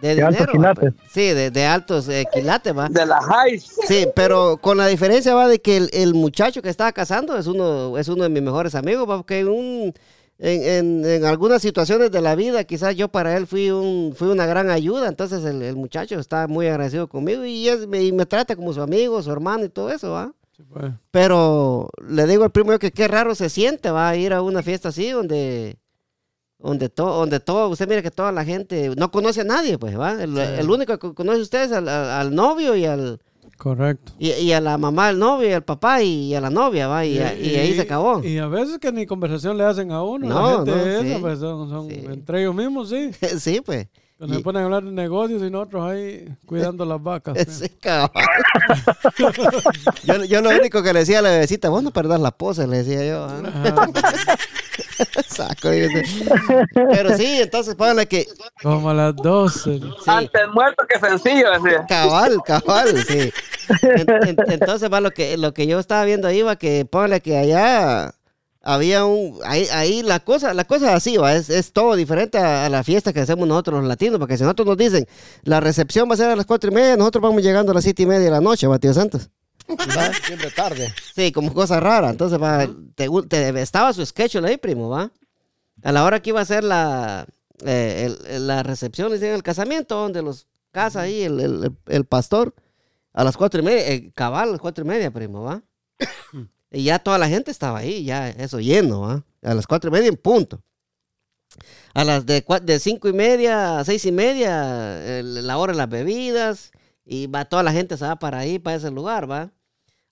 Speaker 1: de,
Speaker 4: De altos
Speaker 1: dinero. pues. Sí, de, de altos eh, quilates, va.
Speaker 6: De la high.
Speaker 1: Sí, pero con la diferencia va de que el, el muchacho que estaba casando es uno, es uno de mis mejores amigos, va, porque un, en, en- en algunas situaciones de la vida quizás yo para él fui, un, fui una gran ayuda, entonces el, el muchacho está muy agradecido conmigo y, es, me, y me trata como su amigo, su hermano y todo eso, ¿va?
Speaker 2: Sí, pues.
Speaker 1: Pero le digo al primo yo que qué raro se siente, va a ir a una fiesta así donde donde todo, donde todo, usted mira que toda la gente no conoce a nadie, pues, va. El, el único que conoce a ustedes es al, al- al novio y al
Speaker 2: Correcto.
Speaker 1: y, y a la mamá del novio y al papá y, a la novia, va, y, a- y ahí se acabó.
Speaker 2: Y a veces que ni conversación le hacen a uno.
Speaker 1: No,
Speaker 2: la gente
Speaker 1: no,
Speaker 2: esa, pues, son, son
Speaker 1: Sí.
Speaker 2: entre ellos mismos, sí. *laughs*
Speaker 1: sí, pues.
Speaker 2: Cuando se ponen a hablar de negocios y nosotros ahí cuidando las vacas. *laughs* pues.
Speaker 1: Sí, *laughs* yo, yo lo único que le decía a la bebecita, vos no perdás la pose, le decía yo. ¿ah? *laughs* Saco, dice. Pero sí, entonces pónganle que
Speaker 2: Como a las 12.
Speaker 1: sí,
Speaker 6: Antes muerto que sencillo,
Speaker 1: cabal, cabal, sí. En- en- entonces va lo que lo que yo estaba viendo ahí va que póngale que allá había un ahí, ahí la cosa la cosa es así va es, es todo diferente a, a la fiesta que hacemos nosotros los latinos porque si nosotros nos dicen la recepción va a ser a las cuatro y media nosotros vamos llegando a las siete y media de la noche va tío Santos *laughs*
Speaker 3: Siempre tarde.
Speaker 1: sí como cosa rara entonces va te, te- estaba su sketch ahí primo va a la hora que iba a ser la eh, el- la recepción dicen el casamiento donde los casa ahí el, el- pastor a las cuatro y media, eh, cabal, a las cuatro y media, primo, ¿va? *coughs* y ya toda la gente estaba ahí, ya eso lleno, ¿va? A las cuatro y media en punto. A las de, de cinco y media a seis y media, el- la hora de las bebidas, y va toda la gente se va para ahí, para ese lugar, ¿va?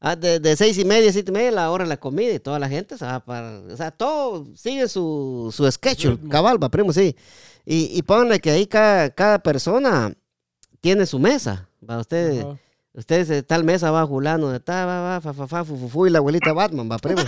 Speaker 1: Ah, de, de seis y media, siete y media, la hora de la comida, y toda la gente se va para... O sea, todo sigue su, su sketch, cabal, va, primo, sí. Y, y pónganle que ahí cada, cada persona tiene su mesa, ¿va? Usted...
Speaker 2: Ajá.
Speaker 1: Ustedes de tal mesa va Julano, de tal, va, va, fa, fa, fa, fu, fu, fu, y la abuelita Batman, va, primo.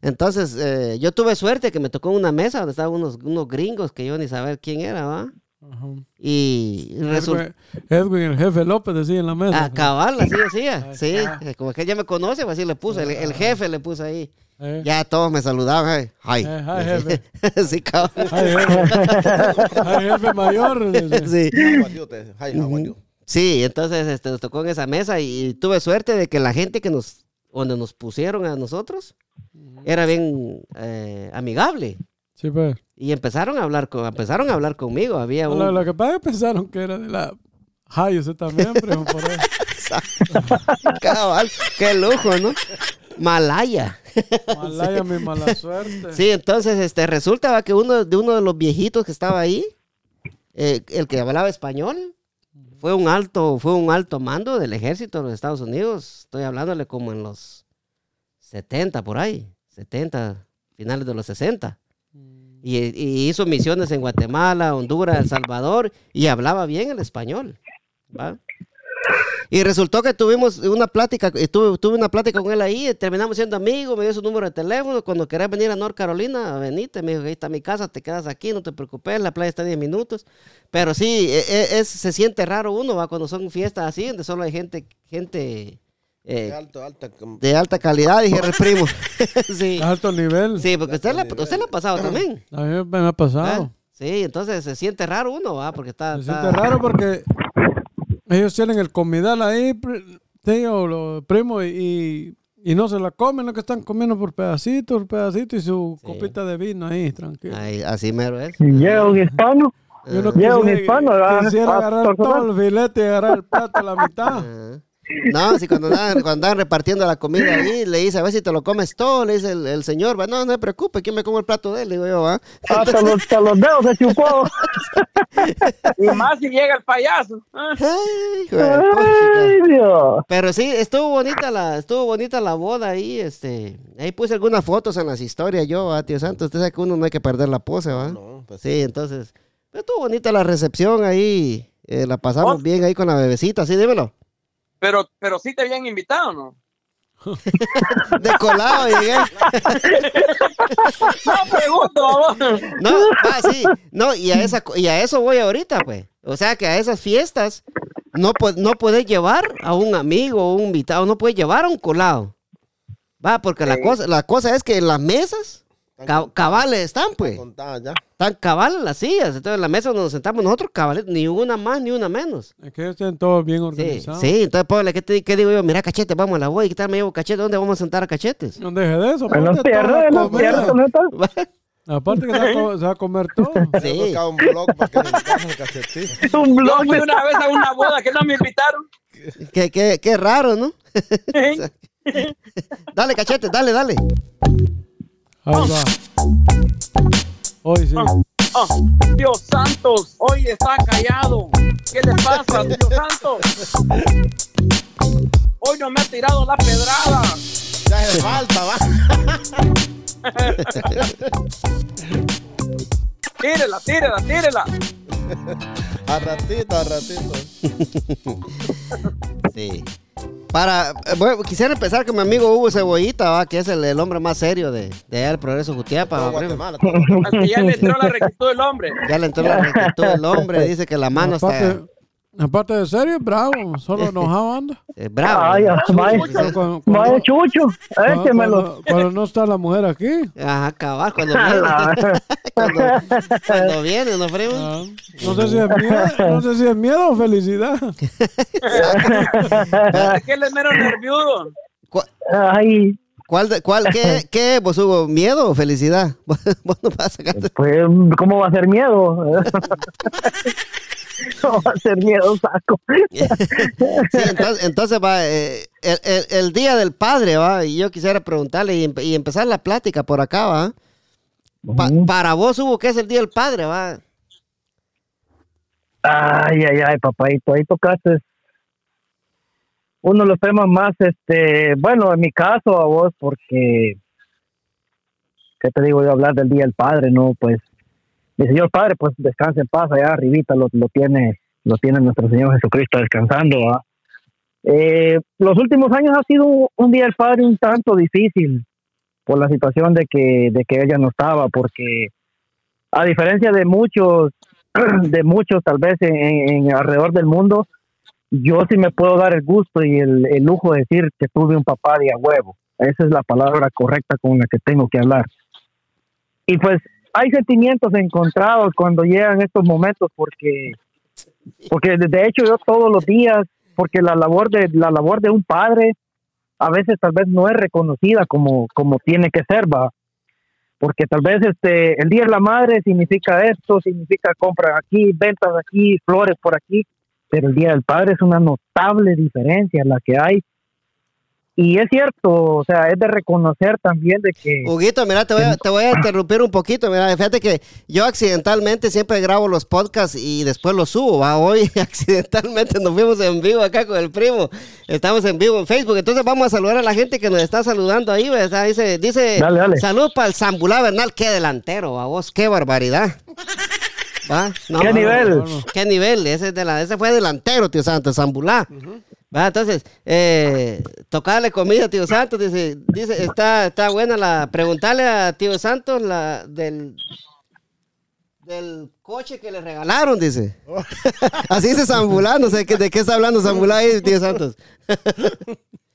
Speaker 1: Entonces, eh, yo tuve suerte que me tocó una mesa donde estaban unos, unos gringos que yo ni saber quién era, ¿va?
Speaker 2: Ajá.
Speaker 1: Y resulta...
Speaker 2: Edwin, el jefe López, decía en la mesa.
Speaker 1: Ah, cabal, así decía, sí. Como que ella me conoce, pues así le puse, el, el jefe le puse ahí.
Speaker 2: Eh,
Speaker 1: Ya todos me saludaban, hey, hi.
Speaker 2: Eh, hi, jefe. *laughs*
Speaker 1: sí, cabal.
Speaker 2: Ay, jefe. Ay, jefe mayor. *laughs*
Speaker 1: Sí.
Speaker 3: "Hi, you?"
Speaker 1: Sí, entonces este, nos tocó en esa mesa y, tuve suerte de que la gente que nos, donde nos pusieron a nosotros, era bien eh, amigable.
Speaker 2: Sí, pues.
Speaker 1: Y empezaron a hablar con, empezaron a hablar conmigo. Había un,
Speaker 2: Lo, lo que pasa es que pensaron que era de la high usted también, primo, por eso. *laughs*
Speaker 1: cabal, qué lujo, ¿no? Malaya.
Speaker 2: Malaya, *laughs* mi mala suerte.
Speaker 1: Sí, entonces este resulta va, que uno de uno de los viejitos que estaba ahí, eh, el que hablaba español, fue un alto, fue un alto mando del ejército de los Estados Unidos. Estoy hablándole como en los 70 por ahí, 70, finales de los 60. Y, hizo misiones en Guatemala, Honduras, El Salvador y hablaba bien el español. Y resultó que tuvimos una plática, eh, tuve, tuve una plática con él ahí, terminamos siendo amigos, me dio su número de teléfono, cuando querés venir a North Carolina, venite, me dijo, ahí está mi casa, te quedas aquí, no te preocupes, la playa está a 10 minutos. Pero sí, e- e- es, se siente raro uno, va, cuando son fiestas así, donde solo hay gente, gente eh,
Speaker 3: De alto, alta.
Speaker 1: de alta calidad, dije el primo. *laughs* *laughs* sí.
Speaker 2: Alto nivel.
Speaker 1: sí, porque usted le, usted le ha pasado también. *clears throat*
Speaker 2: A mí me ha pasado.
Speaker 1: ¿ah? Sí, entonces se siente raro uno, va, porque está...
Speaker 2: Se
Speaker 1: está-
Speaker 2: siente raro porque ellos tienen el comidal ahí, tío, lo primo, y, y no se la comen, lo que están comiendo por pedacitos, por pedacitos, y su
Speaker 1: Sí.
Speaker 2: copita de vino ahí, tranquilo.
Speaker 1: Ay, así mero es.
Speaker 4: Y llega un hispano.
Speaker 2: Yo no
Speaker 4: Llega un
Speaker 2: quisiera,
Speaker 4: hispano, ¿verdad?
Speaker 2: quisiera
Speaker 4: Ah,
Speaker 2: agarrar todo el filete y agarrar el plato a la *laughs* mitad.
Speaker 1: Ajá. No, si cuando andaban, cuando andaban repartiendo la comida ahí, le dice, a ver si te lo comes todo, le dice el, el señor, va, no, no se preocupe, ¿quién me como el plato de él? Le digo yo, va.
Speaker 4: Hasta los, hasta los dedos se chupó. *laughs*
Speaker 6: Y más si llega el payaso. Ah,
Speaker 1: Ay.
Speaker 4: Ay, Dios.
Speaker 1: Pero sí, estuvo bonita la, estuvo bonita la boda ahí, este, ahí puse algunas fotos en las historias yo, va, tío Santos, usted sabe que uno no hay que perder la pose, va.
Speaker 3: No, pues
Speaker 1: Sí, entonces, pero estuvo bonita la recepción ahí, eh, la pasamos
Speaker 6: Oh.
Speaker 1: bien ahí con la bebecita, sí, dímelo.
Speaker 6: Pero, pero sí te habían invitado, ¿no? *laughs*
Speaker 1: De colado llegué.
Speaker 6: No pregunto, vamos.
Speaker 1: No, ah, sí. No, y a, esa, y a eso voy ahorita, pues. O sea que a esas fiestas no, no puedes llevar a un amigo o un invitado, no puedes llevar a un colado. Va, porque la, cosa, la cosa es que las mesas ca- cabales están, pues. Están cabales las sillas. Entonces, en la mesa donde nos sentamos nosotros, cabales, ni una más ni una menos.
Speaker 2: Es que estén todos bien organizados.
Speaker 1: sí. Entonces, póngale, ¿qué, te- qué digo yo? Mira, cachete, vamos a la boda. ¿Qué tal me llevo cachete? ¿Dónde vamos a sentar a cachetes?
Speaker 2: No deje de eso.
Speaker 4: Los
Speaker 2: comida.
Speaker 4: piernas, neta.
Speaker 2: Aparte que se va, a co- se va a comer todo. *laughs*
Speaker 3: Sí. Buscaba un blog para que el. *laughs*
Speaker 4: Un
Speaker 6: Yo
Speaker 4: blog
Speaker 6: fui una vez a una boda que no me invitaron.
Speaker 1: Qué, qué, qué raro, ¿no? *laughs* dale, cachete, dale, dale.
Speaker 2: Ahí va. Hoy sí.
Speaker 6: Dios santos, hoy está callado. ¿Qué le pasa, Dios santos? Hoy no me ha tirado la pedrada.
Speaker 3: Ya hace falta, va. *laughs*
Speaker 6: Tírela, tírela, tírela.
Speaker 3: A ratito, a ratito. *laughs*
Speaker 1: Sí. Para, eh, bueno, quisiera empezar con mi amigo Hugo Cebollita, ¿va? que es el, el hombre más serio de, de allá del Progreso Jutiapa. *laughs*
Speaker 6: Ya le entró la rectitud del hombre.
Speaker 1: Ya le entró la rectitud del hombre, dice que la mano está
Speaker 2: Aparte, de serio, es bravo. Solo *laughs* enojado anda.
Speaker 1: eh, bravo.
Speaker 4: Ay,
Speaker 2: cuando-
Speaker 4: chucho,
Speaker 2: cuando-
Speaker 4: échemelo.
Speaker 2: Cuando, no está la mujer aquí.
Speaker 1: Ajá, cabal, cuando *laughs* viene, *laughs* cuando, cuando viene, ¿no, primo?
Speaker 2: ah, no sé si es miedo, no sé si es miedo o felicidad.
Speaker 6: Es que él es mero nervioso.
Speaker 1: ¿Cu-
Speaker 4: Ay,
Speaker 1: ¿Cuál, de- cuál, qué, qué, vos, Hugo? ¿Miedo o felicidad? Vos no vas a sacar
Speaker 4: pues, ¿cómo va a ser miedo? *laughs* ¿Cómo va a ser miedo, saco? *laughs*
Speaker 1: Sí, entonces, entonces va, eh, el, el- el día del padre, va, y yo quisiera preguntarle y, empe- y empezar la plática por acá, va. Pa- para vos, Hugo, ¿qué es el día del padre, va?
Speaker 4: Ay, ay, ay, papadito, ahí tocaste uno de los temas más, este, bueno, en mi caso a vos, porque, ¿qué te digo yo? Hablar del Día del Padre, ¿no? Pues, mi Señor Padre, pues, descanse en paz, allá arribita lo, lo tiene, lo tiene nuestro Señor Jesucristo descansando. Eh, los últimos años ha sido un Día del Padre un tanto difícil por la situación de que, de que ella no estaba, porque a diferencia de muchos *clears throat* de muchos tal vez en, en- alrededor del mundo, yo sí me puedo dar el gusto y el, el lujo de decir que tuve un papá de a huevo. Esa es la palabra correcta con la que tengo que hablar. Y pues hay sentimientos encontrados cuando llegan estos momentos porque porque de hecho yo todos los días porque la labor de la labor de un padre a veces tal vez no es reconocida como como tiene que ser va porque tal vez este el Día de la Madre significa esto, significa compras aquí, ventas aquí, flores por aquí, pero el Día del Padre es una notable diferencia la que hay. Y es cierto, o sea, es de reconocer también de que...
Speaker 1: Huguito, mira, te voy, a, te voy a interrumpir un poquito. Mira, fíjate que yo accidentalmente siempre grabo los podcasts y después los subo. ¿va? Hoy *laughs* accidentalmente nos fuimos en vivo acá con el primo. Estamos en vivo en Facebook. Entonces vamos a saludar a la gente que nos está saludando ahí. ¿verdad? Dice, dice
Speaker 4: Dale, dale.
Speaker 1: salud para el Zambulá Bernal. Qué delantero, a vos, qué barbaridad. ¿Va? No,
Speaker 4: ¿Qué
Speaker 1: no,
Speaker 4: nivel?
Speaker 1: no, no. ¿Qué nivel? Ese, es de la, ese fue delantero, tío Santos, Zambulá. Va, entonces, eh, tocarle comida, tío Santos, dice, dice, está, está buena la, preguntarle a tío Santos la del, del coche que le regalaron, dice. *laughs* Así dice Zambulá, no sé de qué está hablando Zambulá ahí, tío Santos. *laughs*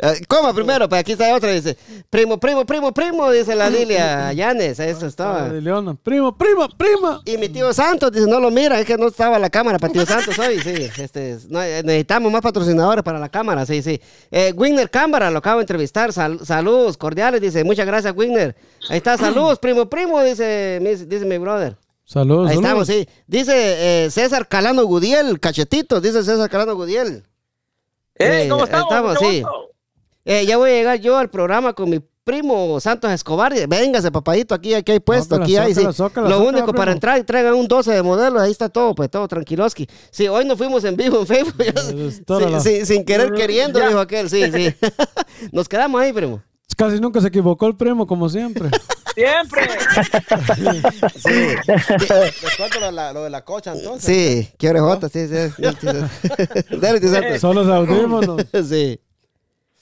Speaker 1: Eh, Coma primero, pues aquí está otra, dice, primo, primo, primo, primo, dice la Lilia *laughs* Llanes, eso es todo.
Speaker 2: Ah, de Leona. Primo, prima, prima.
Speaker 1: Y mi tío Santos dice, no lo mira, es que no estaba la cámara para tío *laughs* Santos hoy, sí. Este, no, eh, necesitamos más patrocinadores para la cámara, sí, sí. Eh, Wigner Cámara, lo acabo de entrevistar, sal- saludos cordiales, dice, muchas gracias Wigner. Ahí está, saludos, primo, primo, dice, mi- dice mi brother.
Speaker 2: Saludos.
Speaker 1: Ahí
Speaker 2: saludos.
Speaker 1: estamos, sí. Dice eh, César Calano Gudiel, cachetito, dice César Calano Gudiel.
Speaker 6: ¡Ey,
Speaker 1: Eh,
Speaker 6: ¿cómo estamos?
Speaker 1: estamos,
Speaker 6: Mucho
Speaker 1: sí.
Speaker 6: gusto.
Speaker 1: Eh, ya voy a llegar yo al programa con mi primo Santos Escobar. Véngase, papadito, aquí, aquí hay puesto, aquí hay. sí. Lo único para
Speaker 2: primo.
Speaker 1: entrar traigan un 12 de modelos, ahí está todo, pues todo tranquiloski. Sí, hoy nos fuimos en vivo en Facebook. Sí, sí, sin querer queriendo, dijo aquel, sí, sí. *laughs* Nos quedamos ahí, primo.
Speaker 2: Casi nunca se equivocó el primo, como siempre. *laughs*
Speaker 6: Siempre. *laughs*
Speaker 3: Les cuento lo de la, lo de la cocha entonces.
Speaker 1: Sí, qué orejota, sí, sí. Santos.
Speaker 2: Son los audífonos.
Speaker 1: Sí.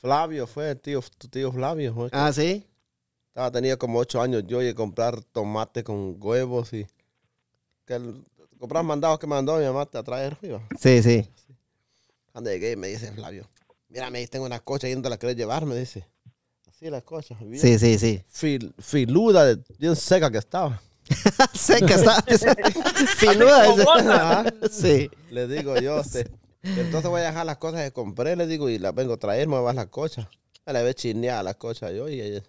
Speaker 3: Flavio fue el tío, tu tío Flavio. fue
Speaker 1: Ah, sí.
Speaker 3: estaba, tenía como ocho años yo y comprar tomate con huevos y que el, comprar mandados que mandó mi mamá a traer. iba.
Speaker 1: Sí, sí.
Speaker 3: Cuando llegué me dice Flavio, mira, me tengo una cocha y no te la querés llevar, me dice. Así la cocha. bien
Speaker 1: Sí, sí, sí.
Speaker 3: fil- filuda, de- bien seca que estaba. *laughs*
Speaker 1: Seca
Speaker 6: vos. *laughs*
Speaker 3: Ajá. *laughs*
Speaker 1: Sí.
Speaker 3: Le digo yo, este, entonces voy a dejar las cosas que compré, le digo, y las vengo a traer, me vas la cocha. Me la ve chineada la cocha yo, y ella,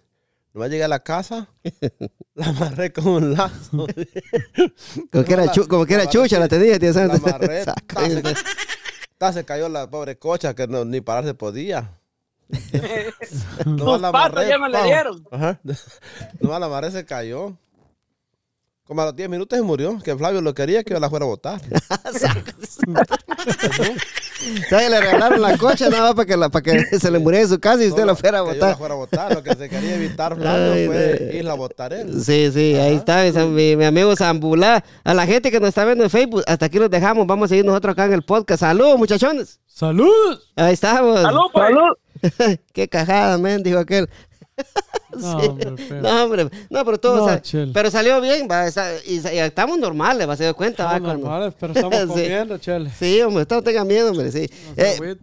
Speaker 3: nomás llegué a la casa, *laughs* la amarré con un lazo. *laughs*
Speaker 1: Como que era, chu- como que era chucha la tenía, tío
Speaker 3: La amarré, *laughs* ta, se, cayó la pobre cocha que no, ni pararse podía. Nomás
Speaker 6: Tus patas ya me le dieron.
Speaker 3: Ajá. Nomás la amarré, se cayó. Como a los 10 minutos se murió, que Flavio lo quería que yo la fuera a botar. *laughs*
Speaker 1: ¿Sabes? Le regalaron la cocha nada más para que, la- para que *laughs* se le muriera en su casa y usted la fuera a
Speaker 3: que yo la fuera a botar. Lo que se quería evitar *laughs* Flavio
Speaker 1: Ay,
Speaker 3: fue irla a botar él.
Speaker 1: Sí, sí, ahí está esa- mi, mi amigo Zambulá. A la gente que nos está viendo en Facebook, hasta aquí los dejamos. Vamos a seguir nosotros acá en el podcast. Saludos, muchachones.
Speaker 2: ¡Saludos!
Speaker 1: Ahí estamos.
Speaker 6: Salud, pues.
Speaker 4: Salud.
Speaker 1: Qué cajada, men, dijo aquel.
Speaker 2: No,
Speaker 1: Sí.
Speaker 2: hombre, pero-
Speaker 1: No, hombre, no, pero todo,
Speaker 2: No, chel.
Speaker 1: pero salió bien, va, y, y estamos normales, va, se dio cuenta, va,
Speaker 2: Estamos
Speaker 1: cuando-
Speaker 2: normales, pero estamos *laughs*
Speaker 1: Sí.
Speaker 2: comiendo, chele.
Speaker 1: Sí, hombre, no tengan miedo, hombre, sí.
Speaker 2: No
Speaker 1: Eh,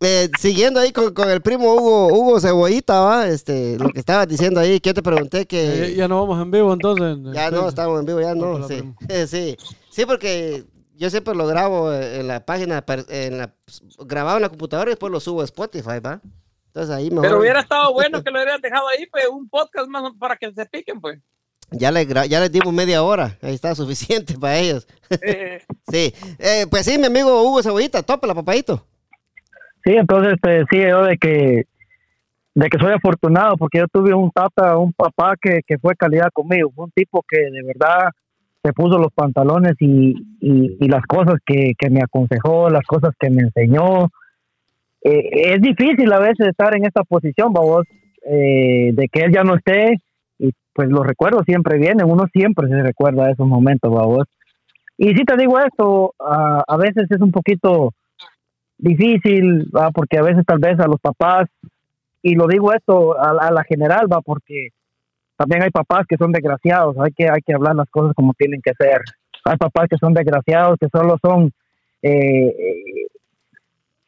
Speaker 1: eh, siguiendo ahí con, con el primo Hugo, Hugo Cebollita, va, este, lo que estabas diciendo ahí, que yo te pregunté que...
Speaker 2: Ya, ya no vamos en vivo entonces. en
Speaker 1: Ya no, estamos en vivo, ya no. Sí. *laughs* sí. Sí, porque yo siempre lo grabo en la página, en la, grabado en la computadora y después lo subo a Spotify, ¿va? Entonces ahí mejor.
Speaker 6: Pero hubiera *laughs* estado bueno que lo hubieran dejado ahí, pues, un podcast más para que se piquen, pues.
Speaker 1: Ya, le, gra- ya les dimos media hora, ahí está suficiente para ellos.
Speaker 6: Eh, *laughs*
Speaker 1: Sí, Eh, pues sí, mi amigo Hugo Cebollita, la papadito.
Speaker 4: Sí, entonces te decía yo de que de que soy afortunado porque yo tuve un tata, un papá que, que fue calidad conmigo, fue un tipo que de verdad se puso los pantalones y, y, y las cosas que, que me aconsejó, las cosas que me enseñó. Eh, es difícil a veces estar en esta posición, babos, eh, de que él ya no esté y pues los recuerdos siempre vienen, uno siempre se recuerda esos momentos, babos. Y si te digo esto, a- a veces es un poquito difícil, va, porque a veces tal vez a los papás, y lo digo esto a, a la general, va, porque también hay papás que son desgraciados, hay que, hay que hablar las cosas como tienen que ser. Hay papás que son desgraciados, que solo son, eh,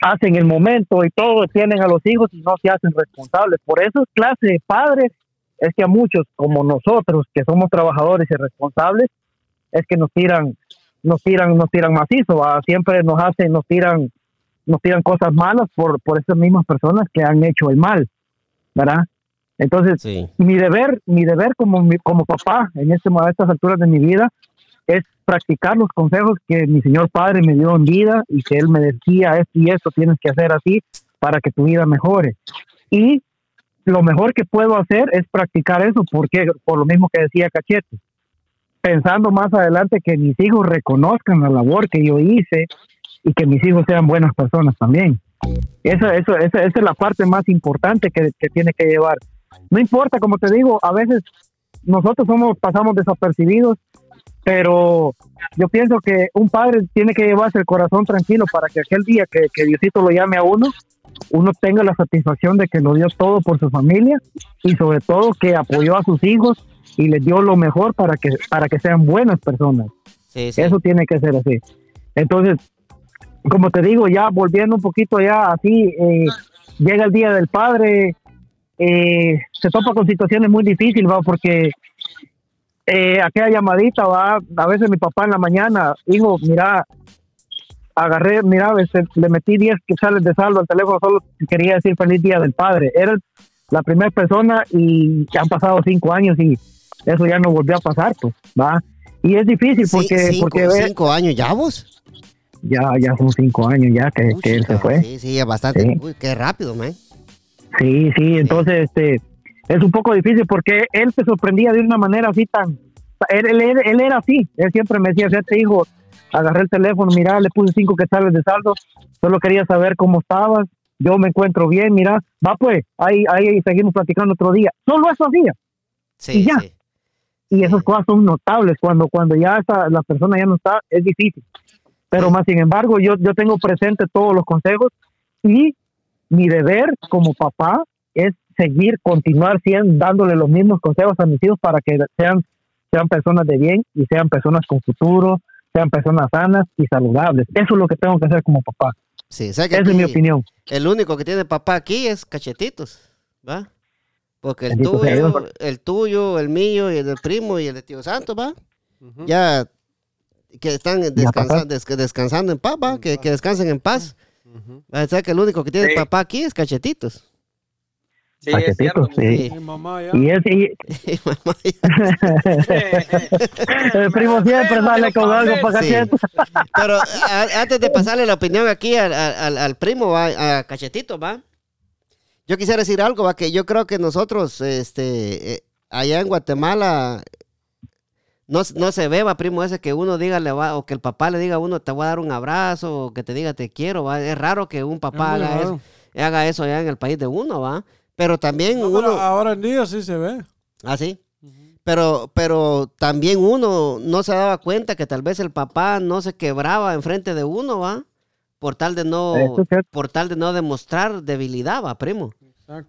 Speaker 4: hacen el momento y todo, tienen a los hijos y no se hacen responsables. Por eso es clase de padres, es que a muchos como nosotros, que somos trabajadores y responsables, es que nos tiran, nos tiran, nos tiran macizo, ¿va? siempre nos hacen, nos tiran nos tiran cosas malas por, por esas mismas personas que han hecho el mal, ¿verdad? Entonces,
Speaker 1: Sí.
Speaker 4: mi deber, mi deber como, mi- como papá en este, a estas alturas de mi vida es practicar los consejos que mi señor padre me dio en vida y que él me decía esto y esto tienes que hacer así para que tu vida mejore. Y lo mejor que puedo hacer es practicar eso, porque por lo mismo que decía Cachete, pensando más adelante que mis hijos reconozcan la labor que yo hice y que mis hijos sean buenas personas también. Eso, esa, esa es la parte más importante que, que tiene que llevar. No importa, como te digo, a veces nosotros somos, pasamos desapercibidos, pero yo pienso que un padre tiene que llevarse el corazón tranquilo para que aquel día que, que Diosito lo llame a uno, uno tenga la satisfacción de que lo dio todo por su familia y sobre todo que apoyó a sus hijos y les dio lo mejor para que, para que sean buenas personas.
Speaker 1: Sí, sí.
Speaker 4: Eso tiene que ser así. Entonces, como te digo, ya volviendo un poquito ya así, eh, llega el Día del Padre, eh, se topa con situaciones muy difíciles, ¿va? Porque eh, aquella llamadita, va, a veces mi papá en la mañana, hijo, mira, agarré, mira, este, le metí 10 quetzales de saldo al teléfono, solo quería decir feliz Día del Padre. Era la primera persona y ya han pasado cinco años y eso ya no volvió a pasar, pues, va. Y es difícil
Speaker 1: Sí,
Speaker 4: porque,
Speaker 1: cinco,
Speaker 4: porque
Speaker 1: cinco años ya vos.
Speaker 4: ya, ya son cinco años ya que, que él se fue.
Speaker 1: Sí, sí, bastante.
Speaker 4: Sí.
Speaker 1: Uy, qué rápido, man.
Speaker 4: Sí, sí, entonces este es un poco difícil porque él se sorprendía de una manera así tan él, él, él- era así, él siempre me decía, fíjate hijo, agarré el teléfono, mira, le puse cinco quetzales de saldo, solo quería saber cómo estabas, yo me encuentro bien, mira, va pues, ahí, ahí seguimos platicando otro día, solo eso hacía,
Speaker 1: Sí,
Speaker 4: Y ya.
Speaker 1: sí.
Speaker 4: y esas cosas son notables, cuando, cuando ya está, la persona ya no está, es difícil, pero más sin embargo, yo, yo tengo presente todos los consejos y mi deber como papá es seguir, continuar siendo, dándole los mismos consejos a mis hijos para que sean, sean personas de bien y sean personas con futuro, sean personas sanas y saludables. Eso es lo que tengo que hacer como papá.
Speaker 1: Sí,
Speaker 4: Esa es mi opinión.
Speaker 1: El único que tiene papá aquí es Cachetitos, ¿va? Porque el
Speaker 4: Bendito
Speaker 1: tuyo,
Speaker 4: Dios.
Speaker 1: el tuyo, el mío y el del primo y el de tío Santo, ¿va? Ya que están descansando, descansando en paz, ¿va? Que, que descansen en paz. O sea que el único que tiene
Speaker 6: Sí.
Speaker 1: papá aquí es Cachetitos.
Speaker 6: Sí, es cierto.
Speaker 4: sí.
Speaker 2: Mi mamá ya.
Speaker 4: Y, es, y *laughs*
Speaker 1: Y mamá ya-
Speaker 4: el primo siempre sale con algo para
Speaker 1: Sí.
Speaker 4: cachete.
Speaker 1: Pero a- antes de pasarle la opinión aquí al, al- al primo, ¿va? a Cachetito, ¿va? Yo quisiera decir algo, ¿va? Que yo creo que nosotros, este, eh, allá en Guatemala, no, no se ve, va, primo, ese que uno diga, le va, o que el papá le diga a uno, te voy a dar un abrazo, o que te diga te quiero, ¿va? Es raro que un papá
Speaker 2: Es
Speaker 1: haga eso, haga eso allá en el país de uno, ¿va? Pero también
Speaker 2: No, pero
Speaker 1: uno...
Speaker 2: ahora en día sí se ve.
Speaker 1: ¿Ah, sí? Pero, pero también uno no se daba cuenta que tal vez el papá no se quebraba enfrente de uno, ¿va? Por tal de no, por tal de no demostrar debilidad, ¿va, primo?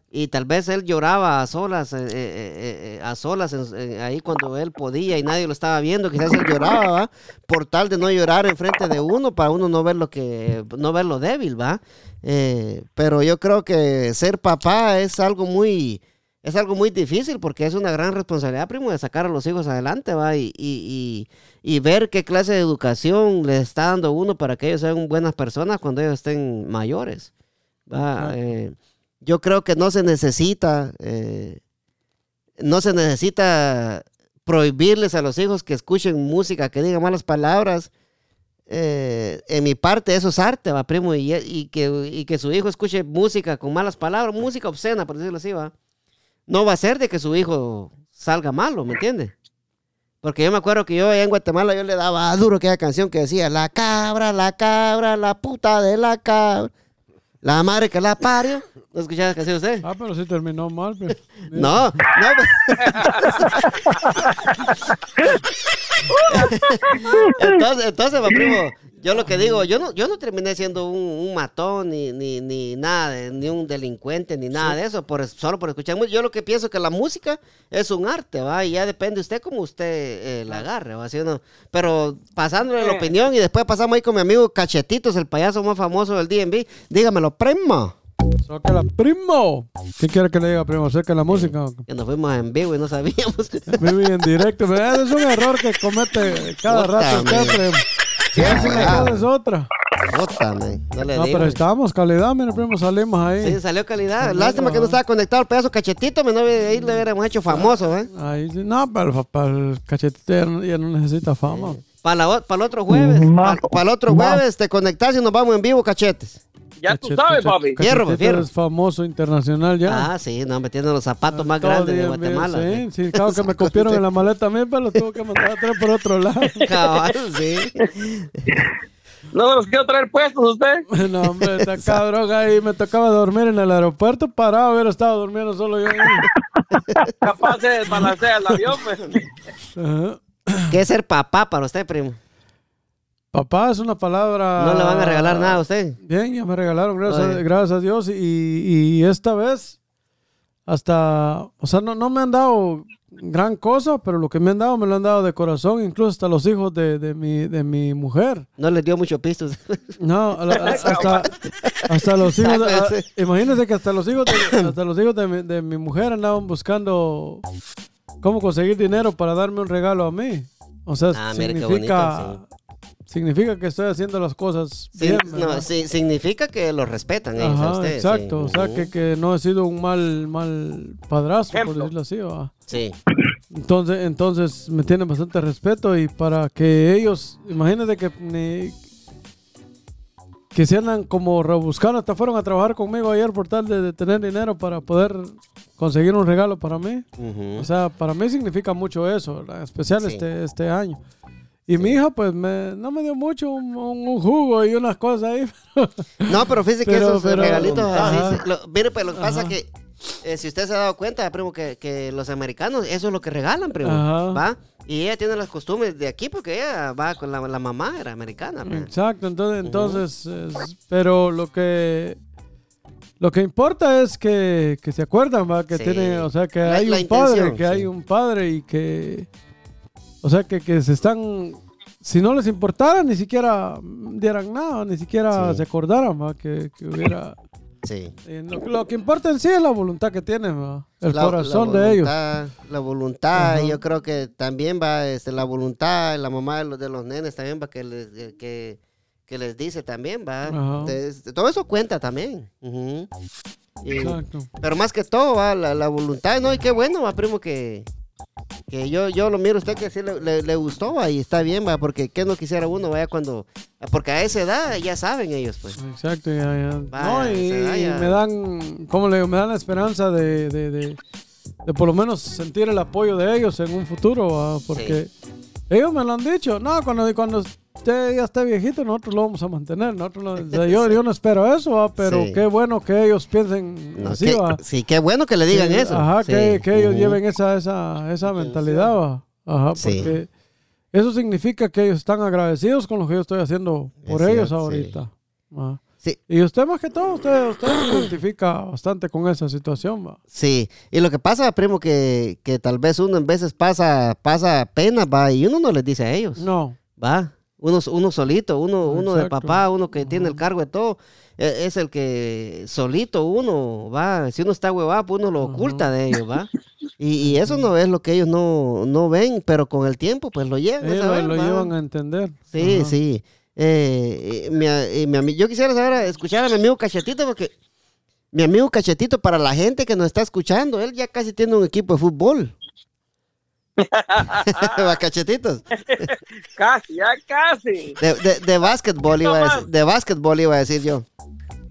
Speaker 1: Y tal vez él lloraba a solas, eh, eh, eh, a solas ahí cuando él podía y nadie lo estaba viendo, quizás él lloraba, ¿va? Por tal de no llorar enfrente de uno, para uno no ver lo que, no ver lo débil, ¿va? Eh, pero yo creo que ser papá es algo muy, es algo muy difícil porque es una gran responsabilidad, primo, de sacar a los hijos adelante, ¿va? Y, y, y, y ver qué clase de educación les está dando uno para que ellos sean buenas personas cuando ellos estén mayores, ¿va? Yo creo que no se necesita, eh, no se necesita prohibirles a los hijos que escuchen música, que digan malas palabras. Eh, en mi parte eso es arte, va, primo, y, que, y que su hijo escuche música con malas palabras, música obscena, por decirlo así, va. No va a ser de que su hijo salga malo, ¿me entiende? Porque yo me acuerdo que yo en Guatemala yo le daba duro aquella canción que decía, la cabra, la cabra, la puta de la cabra, la madre que la parió. ¿No escuchaba la canción usted?
Speaker 2: Ah, pero sí terminó mal. pues. *laughs*
Speaker 1: No, no. *laughs* *laughs* entonces, entonces, va, primo, yo lo que digo, yo no, yo no terminé siendo un, un matón, ni, ni, ni nada, de- ni un delincuente, ni nada de eso, por, solo por escuchar música. Yo lo que pienso que la música es un arte, ¿va? Y ya depende usted cómo usted eh, la agarre, ¿va? ¿Sí o no? Pero pasándole la
Speaker 6: Eh.
Speaker 1: opinión y después pasamos ahí con mi amigo Cachetitos, el payaso más famoso del DMV. Dígamelo, primo.
Speaker 2: Primo. ¿Qué quiere que le diga, primo? Saca la música.
Speaker 1: Que nos fuimos en vivo y no sabíamos.
Speaker 2: Vive en directo. ¿verdad? Es un error que comete cada
Speaker 1: Puta,
Speaker 2: rato usted,
Speaker 1: madre.
Speaker 2: primo. Si hace una cosa es otra.
Speaker 1: Puta, man, No le
Speaker 2: No,
Speaker 1: digo.
Speaker 2: pero estamos, calidad, mira, primo, salimos ahí.
Speaker 1: Sí, salió calidad.
Speaker 2: Sí,
Speaker 1: Lástima que no estaba conectado el pedazo cachetito, me no ahí le hubiéramos hecho famoso, ¿eh?
Speaker 2: Ahí sí, no, pero para el cachetito ya no, ya no necesita fama.
Speaker 1: Para el otro jueves,
Speaker 4: Ma-
Speaker 1: para el otro jueves te conectas y nos vamos en vivo, cachetes.
Speaker 6: Ya tú sabes, papi.
Speaker 1: Fierro, fierro.
Speaker 2: es famoso internacional ya.
Speaker 1: Ah, sí, no, metiendo los zapatos más
Speaker 2: Todo
Speaker 1: grandes de Guatemala.
Speaker 2: bien,
Speaker 1: ¿eh?
Speaker 2: Sí, sí, claro que me *laughs* copiaron en la maleta a mí, pero lo tuve que mandar a traer por otro lado. *laughs*
Speaker 1: Cabal, sí.
Speaker 6: No se los quiero traer puestos usted. *laughs*
Speaker 2: No, hombre, está cabrón ahí. Me tocaba dormir en el aeropuerto parado, hubiera estado durmiendo solo yo ahí.
Speaker 6: Capaz de desbalancear el avión, pues.
Speaker 2: Ajá.
Speaker 1: ¿Qué es ser papá para usted, primo?
Speaker 2: Papá es una palabra.
Speaker 1: No le van a regalar nada a usted.
Speaker 2: Bien, ya me regalaron, gracias, a,
Speaker 1: Oye.
Speaker 2: gracias a Dios. Y, y esta vez, hasta. O sea, no, no me han dado gran cosa, pero lo que me han dado, me lo han dado de corazón, incluso hasta los hijos de, de mi, de mi mujer.
Speaker 1: No les dio mucho pistos. *laughs*
Speaker 2: No, hasta, hasta los hijos. a- imagínense que hasta los hijos, de, hasta los hijos de, mi, de mi mujer andaban buscando cómo conseguir dinero para darme un regalo a mí. O sea,
Speaker 1: Ah,
Speaker 2: significa,
Speaker 1: bonito,
Speaker 2: significa que estoy haciendo las cosas
Speaker 1: Sí,
Speaker 2: bien.
Speaker 1: no, sí, significa que lo respetan ellos a
Speaker 2: Ajá,
Speaker 1: usted.
Speaker 2: exacto.
Speaker 1: sí.
Speaker 2: O sea, que, que no he sido un mal, mal padrastro, por decirlo así. ¿va?
Speaker 1: Sí,
Speaker 2: Entonces, entonces me tienen bastante respeto y para que ellos, imagínate que ni- que se andan como rebuscando, hasta fueron a trabajar conmigo ayer por tal de, de tener dinero para poder conseguir un regalo para mí. O sea, para mí significa mucho eso, ¿verdad? especial
Speaker 1: Sí.
Speaker 2: este, este año. Y mi hija, pues, me, no me dio mucho, un, jugo y unas cosas ahí. *laughs*
Speaker 1: No, pero fíjese que
Speaker 2: Pero-
Speaker 1: esos
Speaker 2: pero-
Speaker 1: regalitos así, lo- mire, pues lo que pasa que eh, si usted se ha dado cuenta, primo, que, que los americanos, eso es lo que regalan, primo,
Speaker 2: Ajá.
Speaker 1: ¿va? Y ella tiene las costumbres de aquí porque ella va con la, la mamá, era americana, pues.
Speaker 2: Exacto, entonces, entonces es- pero lo que lo que importa es que, que se acuerdan, ¿va? que
Speaker 1: Sí.
Speaker 2: tiene, o sea, que
Speaker 1: La-
Speaker 2: hay un padre, que
Speaker 1: sí.
Speaker 2: hay un padre y que, o sea, que, que se están, si no les importara, ni siquiera dieran nada, ni siquiera
Speaker 1: Sí.
Speaker 2: se acordaran, ¿va? Que, que hubiera,
Speaker 1: Sí.
Speaker 2: eh, lo, lo que importa en sí es la voluntad que tienen, ¿va? el
Speaker 1: La-
Speaker 2: corazón
Speaker 1: la
Speaker 2: de ellos.
Speaker 1: La voluntad,
Speaker 2: Ajá.
Speaker 1: yo creo que también va este, la voluntad, la mamá de los, de los nenes también va que les, eh, que, que les dice también, va. Todo eso cuenta también. Y-
Speaker 2: Exacto.
Speaker 1: pero más que todo, va, la, la voluntad, ¿no? Y qué bueno, va, primo, que, que yo, yo lo miro a usted que sí le, le- le gustó, y está bien, va, porque qué no quisiera uno, vaya, cuando... Porque a esa edad ya saben ellos, pues.
Speaker 2: Exacto, ya, ya.
Speaker 1: Vaya,
Speaker 2: no, y, me dan, ¿cómo le digo? Me dan la esperanza de, de, de- de por lo menos sentir el apoyo de ellos en un futuro, ¿va? porque ellos me lo han dicho. No, cuando, cuando usted ya esté viejito, nosotros lo vamos a mantener. Nosotros lo- o sea, yo, *laughs* yo no espero eso, ¿va? pero
Speaker 1: Sí.
Speaker 2: qué bueno que ellos piensen
Speaker 1: No,
Speaker 2: así,
Speaker 1: que-
Speaker 2: ¿va?
Speaker 1: sí, qué bueno que le digan
Speaker 2: Sí,
Speaker 1: eso.
Speaker 2: Ajá,
Speaker 1: sí,
Speaker 2: que, que ellos lleven esa, esa, esa mentalidad, ¿va? Ajá, porque eso significa que ellos están agradecidos con lo que yo estoy haciendo por
Speaker 1: Es
Speaker 2: ellos
Speaker 1: cierto,
Speaker 2: ahorita. Ajá.
Speaker 1: Sí.
Speaker 2: Y usted más que todo, usted, usted se identifica bastante con esa situación, ¿va?
Speaker 1: Sí, y lo que pasa, primo, que, que tal vez uno en veces pasa, pasa pena, va, y uno no les dice a ellos,
Speaker 2: No,
Speaker 1: va. Uno, uno solito, uno, uno de papá, uno que tiene el cargo de todo, e- es el que solito uno, va. Si uno está huevado, pues uno lo
Speaker 2: Ajá.
Speaker 1: oculta de ellos, va. *laughs* Y, y eso no es lo que ellos no, no ven, pero con el tiempo, pues lo llevan a saber,
Speaker 2: lo
Speaker 1: va.
Speaker 2: llevan a entender.
Speaker 1: Sí,
Speaker 2: Ajá.
Speaker 1: sí. Eh, mi, mi yo quisiera saber, escuchar a mi amigo Cachetito, porque mi amigo Cachetito, para la gente que nos está escuchando, él ya casi tiene un equipo de fútbol. *laughs* Cachetitos. *laughs*
Speaker 6: Casi, ya casi.
Speaker 1: De, de, de básquetbol iba a decir, de básquetbol iba a decir yo.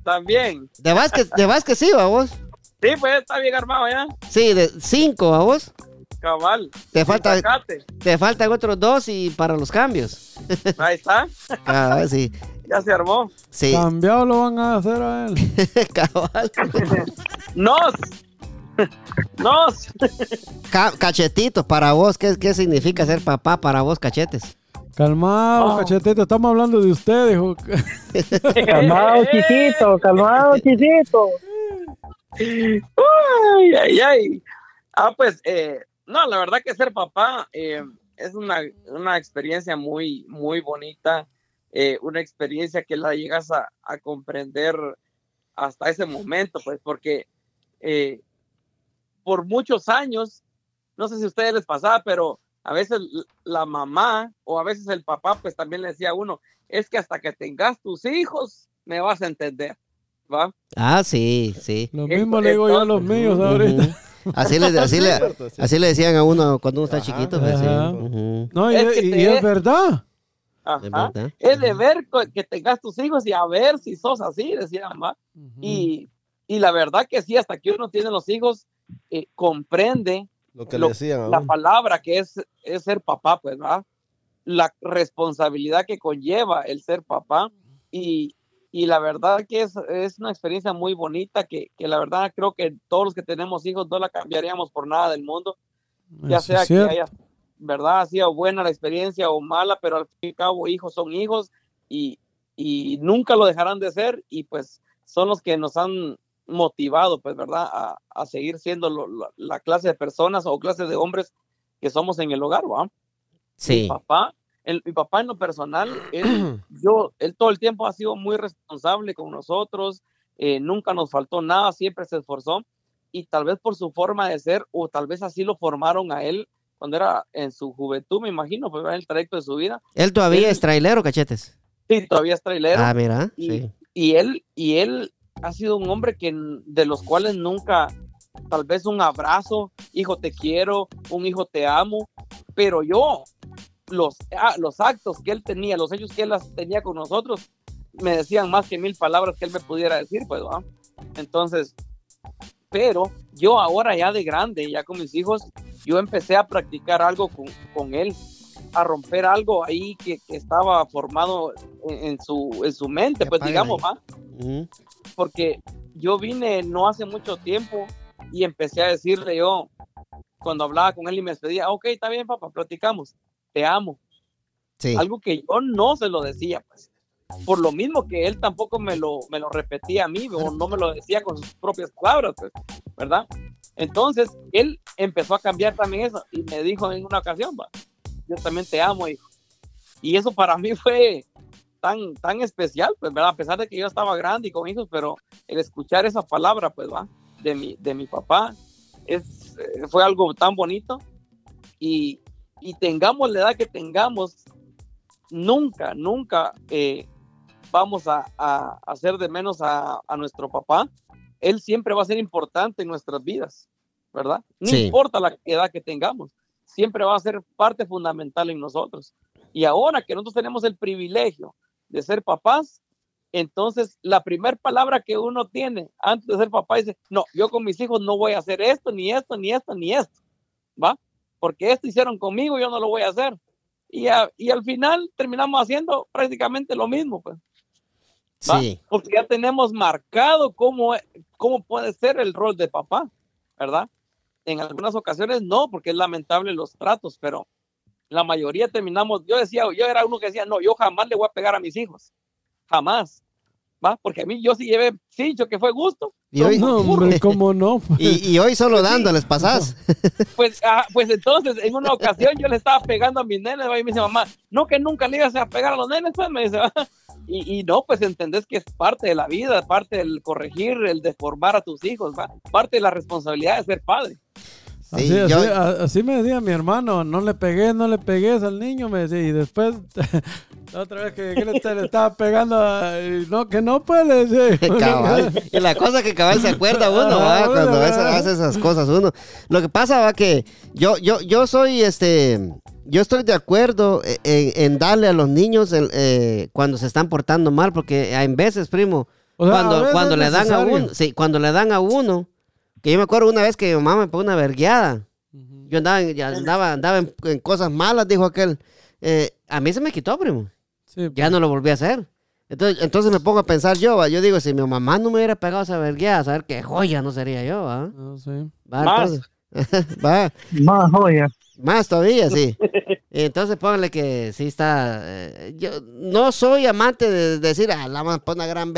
Speaker 6: También.
Speaker 1: De básquet, de básquet sí, va vos.
Speaker 6: Sí, pues está bien armado ya.
Speaker 1: Sí, de cinco a vos.
Speaker 6: Cabal.
Speaker 1: Te falta,
Speaker 6: Sacate.
Speaker 1: te faltan otros dos y para los cambios. *laughs*
Speaker 6: Ahí está.
Speaker 1: Ah, sí,
Speaker 6: Ya se armó.
Speaker 1: sí,
Speaker 2: Cambiado lo van a hacer a él. *laughs*
Speaker 1: cabal. *laughs*
Speaker 6: Nos. Nos.
Speaker 1: Ca- cachetitos, para vos, ¿qué, ¿qué significa ser papá para vos, cachetes?
Speaker 2: Calmado,
Speaker 6: Oh.
Speaker 2: cachetito, estamos hablando de usted, dijo.
Speaker 4: Calmado, chiquito, calmado, chiquito.
Speaker 6: Ay, ay, ay. Ah, pues, eh, no, la verdad que ser papá eh, es una, una experiencia muy, muy bonita, eh, una experiencia que la llegas a, a comprender hasta ese momento, pues, porque eh, por muchos años, no sé si a ustedes les pasaba, pero a veces la mamá o a veces el papá, pues también le decía a uno, es que hasta que tengas tus hijos me vas a entender, ¿va?
Speaker 1: Ah, sí, sí.
Speaker 2: Lo mismo le digo yo a los míos ahorita.
Speaker 1: Así le, así, le, así le decían a uno cuando uno está
Speaker 3: Ajá.
Speaker 1: chiquito. pues, sí.
Speaker 2: No, y,
Speaker 6: Es que
Speaker 2: y-
Speaker 6: te-
Speaker 2: y es verdad.
Speaker 6: Ajá. Es de ver que tengas tus hijos y a ver si sos así, decía mamá. Y, y la verdad que sí, hasta que uno tiene los hijos, eh, comprende
Speaker 3: Lo que
Speaker 6: lo-
Speaker 3: le decían
Speaker 6: la palabra que es, es ser papá, pues, ¿verdad? La responsabilidad que conlleva el ser papá y, y la verdad que es, es una experiencia muy bonita que, que la verdad creo que todos los que tenemos hijos no la cambiaríamos por nada del mundo, ya
Speaker 2: Eso
Speaker 6: sea que
Speaker 2: cierto.
Speaker 6: haya, ¿verdad? Ha sido buena la experiencia o mala, pero al fin y al cabo hijos son hijos y, y nunca lo dejarán de ser y pues son los que nos han motivado, pues, ¿verdad? A, a seguir siendo lo- lo- la clase de personas o clase de hombres que somos en el hogar, ¿va? Mi
Speaker 1: Sí.
Speaker 6: papá, el- mi papá en lo personal, *clears throat* él, yo, él todo el tiempo ha sido muy responsable con nosotros, eh, nunca nos faltó nada, siempre se esforzó y tal vez por su forma de ser o tal vez así lo formaron a él cuando era en su juventud, me imagino, pues en el trayecto de su vida.
Speaker 1: Él todavía
Speaker 6: Él-
Speaker 1: es trailero, cachetes.
Speaker 6: Sí, todavía es trailero.
Speaker 1: Ah, mira.
Speaker 6: y,
Speaker 1: Sí.
Speaker 6: y él y él ha sido un hombre que de los cuales nunca tal vez un abrazo hijo te quiero un hijo te amo pero yo los ah, los actos que él tenía los hechos que él las tenía con nosotros me decían más que mil palabras que él me pudiera decir pues ¿va? entonces pero yo ahora ya de grande ya con mis hijos yo empecé a practicar algo con, con él a romper algo ahí que, que estaba formado en, en su, en su mente, pues digamos. ¿va? Porque yo vine no hace mucho tiempo y empecé a decirle yo, cuando hablaba con él y me despedía, ok, está bien, papá, platicamos, te amo.
Speaker 1: Sí.
Speaker 6: Algo que yo no se lo decía, pues. Por lo mismo que él tampoco me lo, me lo repetía a mí, o no me lo decía con sus propias palabras, pues, ¿verdad? Entonces, él empezó a cambiar también eso y me dijo en una ocasión, va, yo también te amo, hijo. Y eso para mí *laughs* fue tan, tan especial, pues, ¿verdad? A pesar de que yo estaba grande y con hijos, pero el escuchar esa palabra, pues, va, de mi, de mi papá, es, eh, fue algo tan bonito. Y, y tengamos la edad que tengamos, nunca, nunca eh, vamos a, a hacer de menos a, a nuestro papá. Él siempre va a ser importante en nuestras vidas, ¿verdad? No
Speaker 1: Sí.
Speaker 6: importa la edad que tengamos, siempre va a ser parte fundamental en nosotros. Y ahora que nosotros tenemos el privilegio de ser papás, entonces la primera palabra que uno tiene antes de ser papá dice, no, yo con mis hijos no voy a hacer esto, ni esto, ni esto, ni esto, ¿va? Porque esto hicieron conmigo, yo no lo voy a hacer. Y, a- y al final terminamos haciendo prácticamente lo mismo, pues.
Speaker 1: Sí.
Speaker 6: porque ya tenemos marcado cómo, cómo puede ser el rol de papá, ¿verdad? En algunas ocasiones no, porque es lamentable los tratos, pero la mayoría terminamos, yo decía, yo era uno que decía, no, yo jamás le voy a pegar a mis hijos, jamás, ¿va? Porque a mí yo sí llevé cincho, que fue gusto,
Speaker 1: Y hoy,
Speaker 2: No, hombre, *laughs* ¿cómo no?
Speaker 1: Y, y hoy solo dándoles pasás. *laughs*
Speaker 6: pues, ah, pues entonces en una ocasión yo le estaba pegando a mis nenes, y me dice mamá, no que nunca le ibas a pegar a los nenes, pues me dice, y, y no, pues entendés que es parte de la vida, parte del corregir, el de formar a tus hijos, ¿va? parte de la responsabilidad de ser padre.
Speaker 2: Así,
Speaker 1: Sí,
Speaker 2: así-
Speaker 1: yo-
Speaker 2: a- así me decía mi hermano, no le pegues, no le pegues al niño, me decía, y después, *laughs* la otra vez que, que le, le estaba pegando, a- y no, que no puede. *laughs* *laughs*
Speaker 1: Cabal. Y la cosa que cabal se acuerda uno, ¿va?
Speaker 2: Ah,
Speaker 1: cuando hace, esas cosas uno. Lo que pasa va que yo, yo, yo soy este, yo estoy de acuerdo en, en darle a los niños el, eh, cuando se están portando mal, porque en veces, primo,
Speaker 2: O sea,
Speaker 1: cuando, cuando le dan a uno, sí, cuando le dan a uno, que yo me acuerdo una vez que mi mamá me pegó una vergueada. Yo andaba, en- ya andaba, andaba en, en cosas malas, dijo aquel. Eh, a mí se me quitó, primo.
Speaker 2: Sí,
Speaker 1: Ya no lo volví a hacer. Entonces, entonces me pongo a pensar yo, ¿va? yo digo, si mi mamá no me hubiera pegado esa vergueada, a saber qué joya no sería yo, ¿va?
Speaker 2: no, sí.
Speaker 1: Va,
Speaker 6: Más. *laughs*
Speaker 1: va,
Speaker 4: Más joya.
Speaker 1: más todavía, sí. *laughs* Entonces póngale que sí está. eh, yo no soy amante de decir, ah, la vamos a poner una gran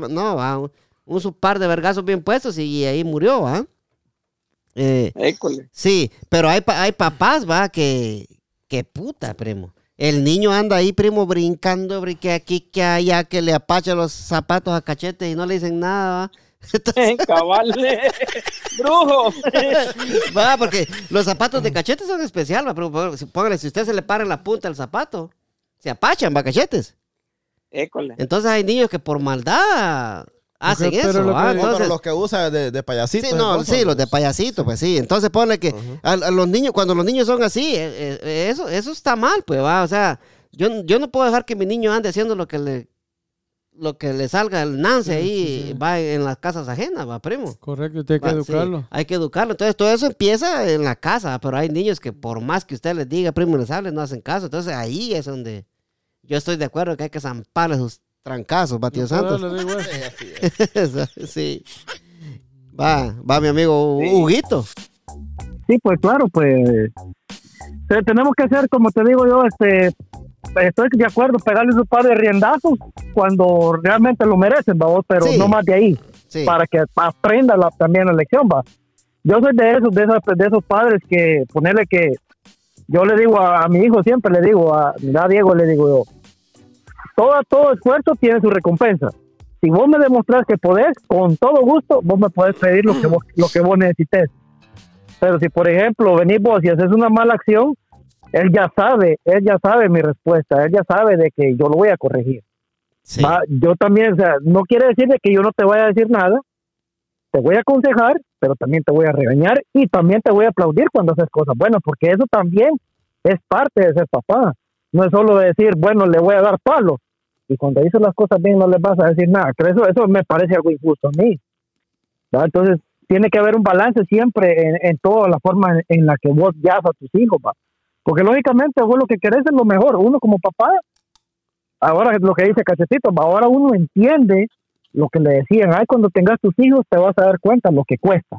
Speaker 1: lo-". No, va, un, su par de vergazos bien puestos y, ahí murió, ¿va? Eh,
Speaker 6: École.
Speaker 1: Sí, pero hay, hay papás, va, que, que puta, primo. El niño anda ahí, primo, brincando, brinque aquí, que allá, que le apacha los zapatos a cachete y no le dicen nada, va. *laughs* Entonces, *laughs*
Speaker 6: Cabal. Brujo. *laughs*
Speaker 1: va, porque los zapatos de cachete son especiales, va, primo. Póngale, si usted se le para en la punta del zapato, se apachan, va, cachetes.
Speaker 6: École.
Speaker 1: Entonces hay niños que por maldad hacen
Speaker 2: pero
Speaker 1: eso.
Speaker 2: lo
Speaker 1: ¿va?
Speaker 2: que-
Speaker 3: No, pero
Speaker 1: Entonces,
Speaker 3: los que usan de, de payasitos.
Speaker 1: Sí, no,
Speaker 3: cosas,
Speaker 1: sí, los de
Speaker 3: pues.
Speaker 1: payasito, pues sí. Entonces ponle que a, a los niños, cuando los niños son así, eh, eh, eso, eso está mal, pues va. O sea, yo, yo no puedo dejar que mi niño ande haciendo lo que le lo que le salga el nance ahí, va en las casas ajenas, va, primo.
Speaker 2: Correcto, tiene que
Speaker 1: Va, sí,
Speaker 2: educarlo.
Speaker 1: hay que educarlo. Entonces, todo eso empieza en la casa, pero hay niños que por más que usted les diga, primo, les hable, no hacen caso. Entonces, ahí es donde yo estoy de acuerdo que hay que zamparle sus trancazos, va, tío Santos. *laughs*
Speaker 3: Sí.
Speaker 1: Va, va mi amigo Huguito.
Speaker 4: Sí, pues claro, pues eh, tenemos que hacer, como te digo yo, este, estoy de acuerdo, pegarle su par de riendazos cuando realmente lo merecen, pero
Speaker 1: Sí.
Speaker 4: no más de ahí,
Speaker 1: Sí.
Speaker 4: para que aprenda la- también la lección, va. Yo soy de esos, de esos, de esos padres que ponerle que yo le digo a, a mi hijo siempre le digo a, a Diego le digo yo, todo, todo esfuerzo tiene su recompensa. Si vos me demostrás que podés, con todo gusto, vos me podés pedir lo que vos, lo que vos necesites. Pero si, por ejemplo, venís vos y haces una mala acción, él ya sabe, él ya sabe mi respuesta, él ya sabe de que yo lo voy a corregir.
Speaker 1: Sí.
Speaker 4: Va, yo también, o sea, no quiere decir de que yo no te voy a decir nada, te voy a aconsejar, pero también te voy a regañar y también te voy a aplaudir cuando haces cosas buenas, porque eso también es parte de ser papá. No es solo decir, bueno, le voy a dar palo y cuando dices las cosas bien no le vas a decir nada. Pero eso, eso me parece algo injusto a mí. Entonces, tiene que haber un balance siempre en, en toda la forma en, en la que vos guías a tus hijos, va. Porque lógicamente vos lo que querés es lo mejor. Uno como papá, ahora es lo que dice Cachetito, ahora uno entiende lo que le decían, ay, cuando tengas tus hijos te vas a dar cuenta lo que cuesta.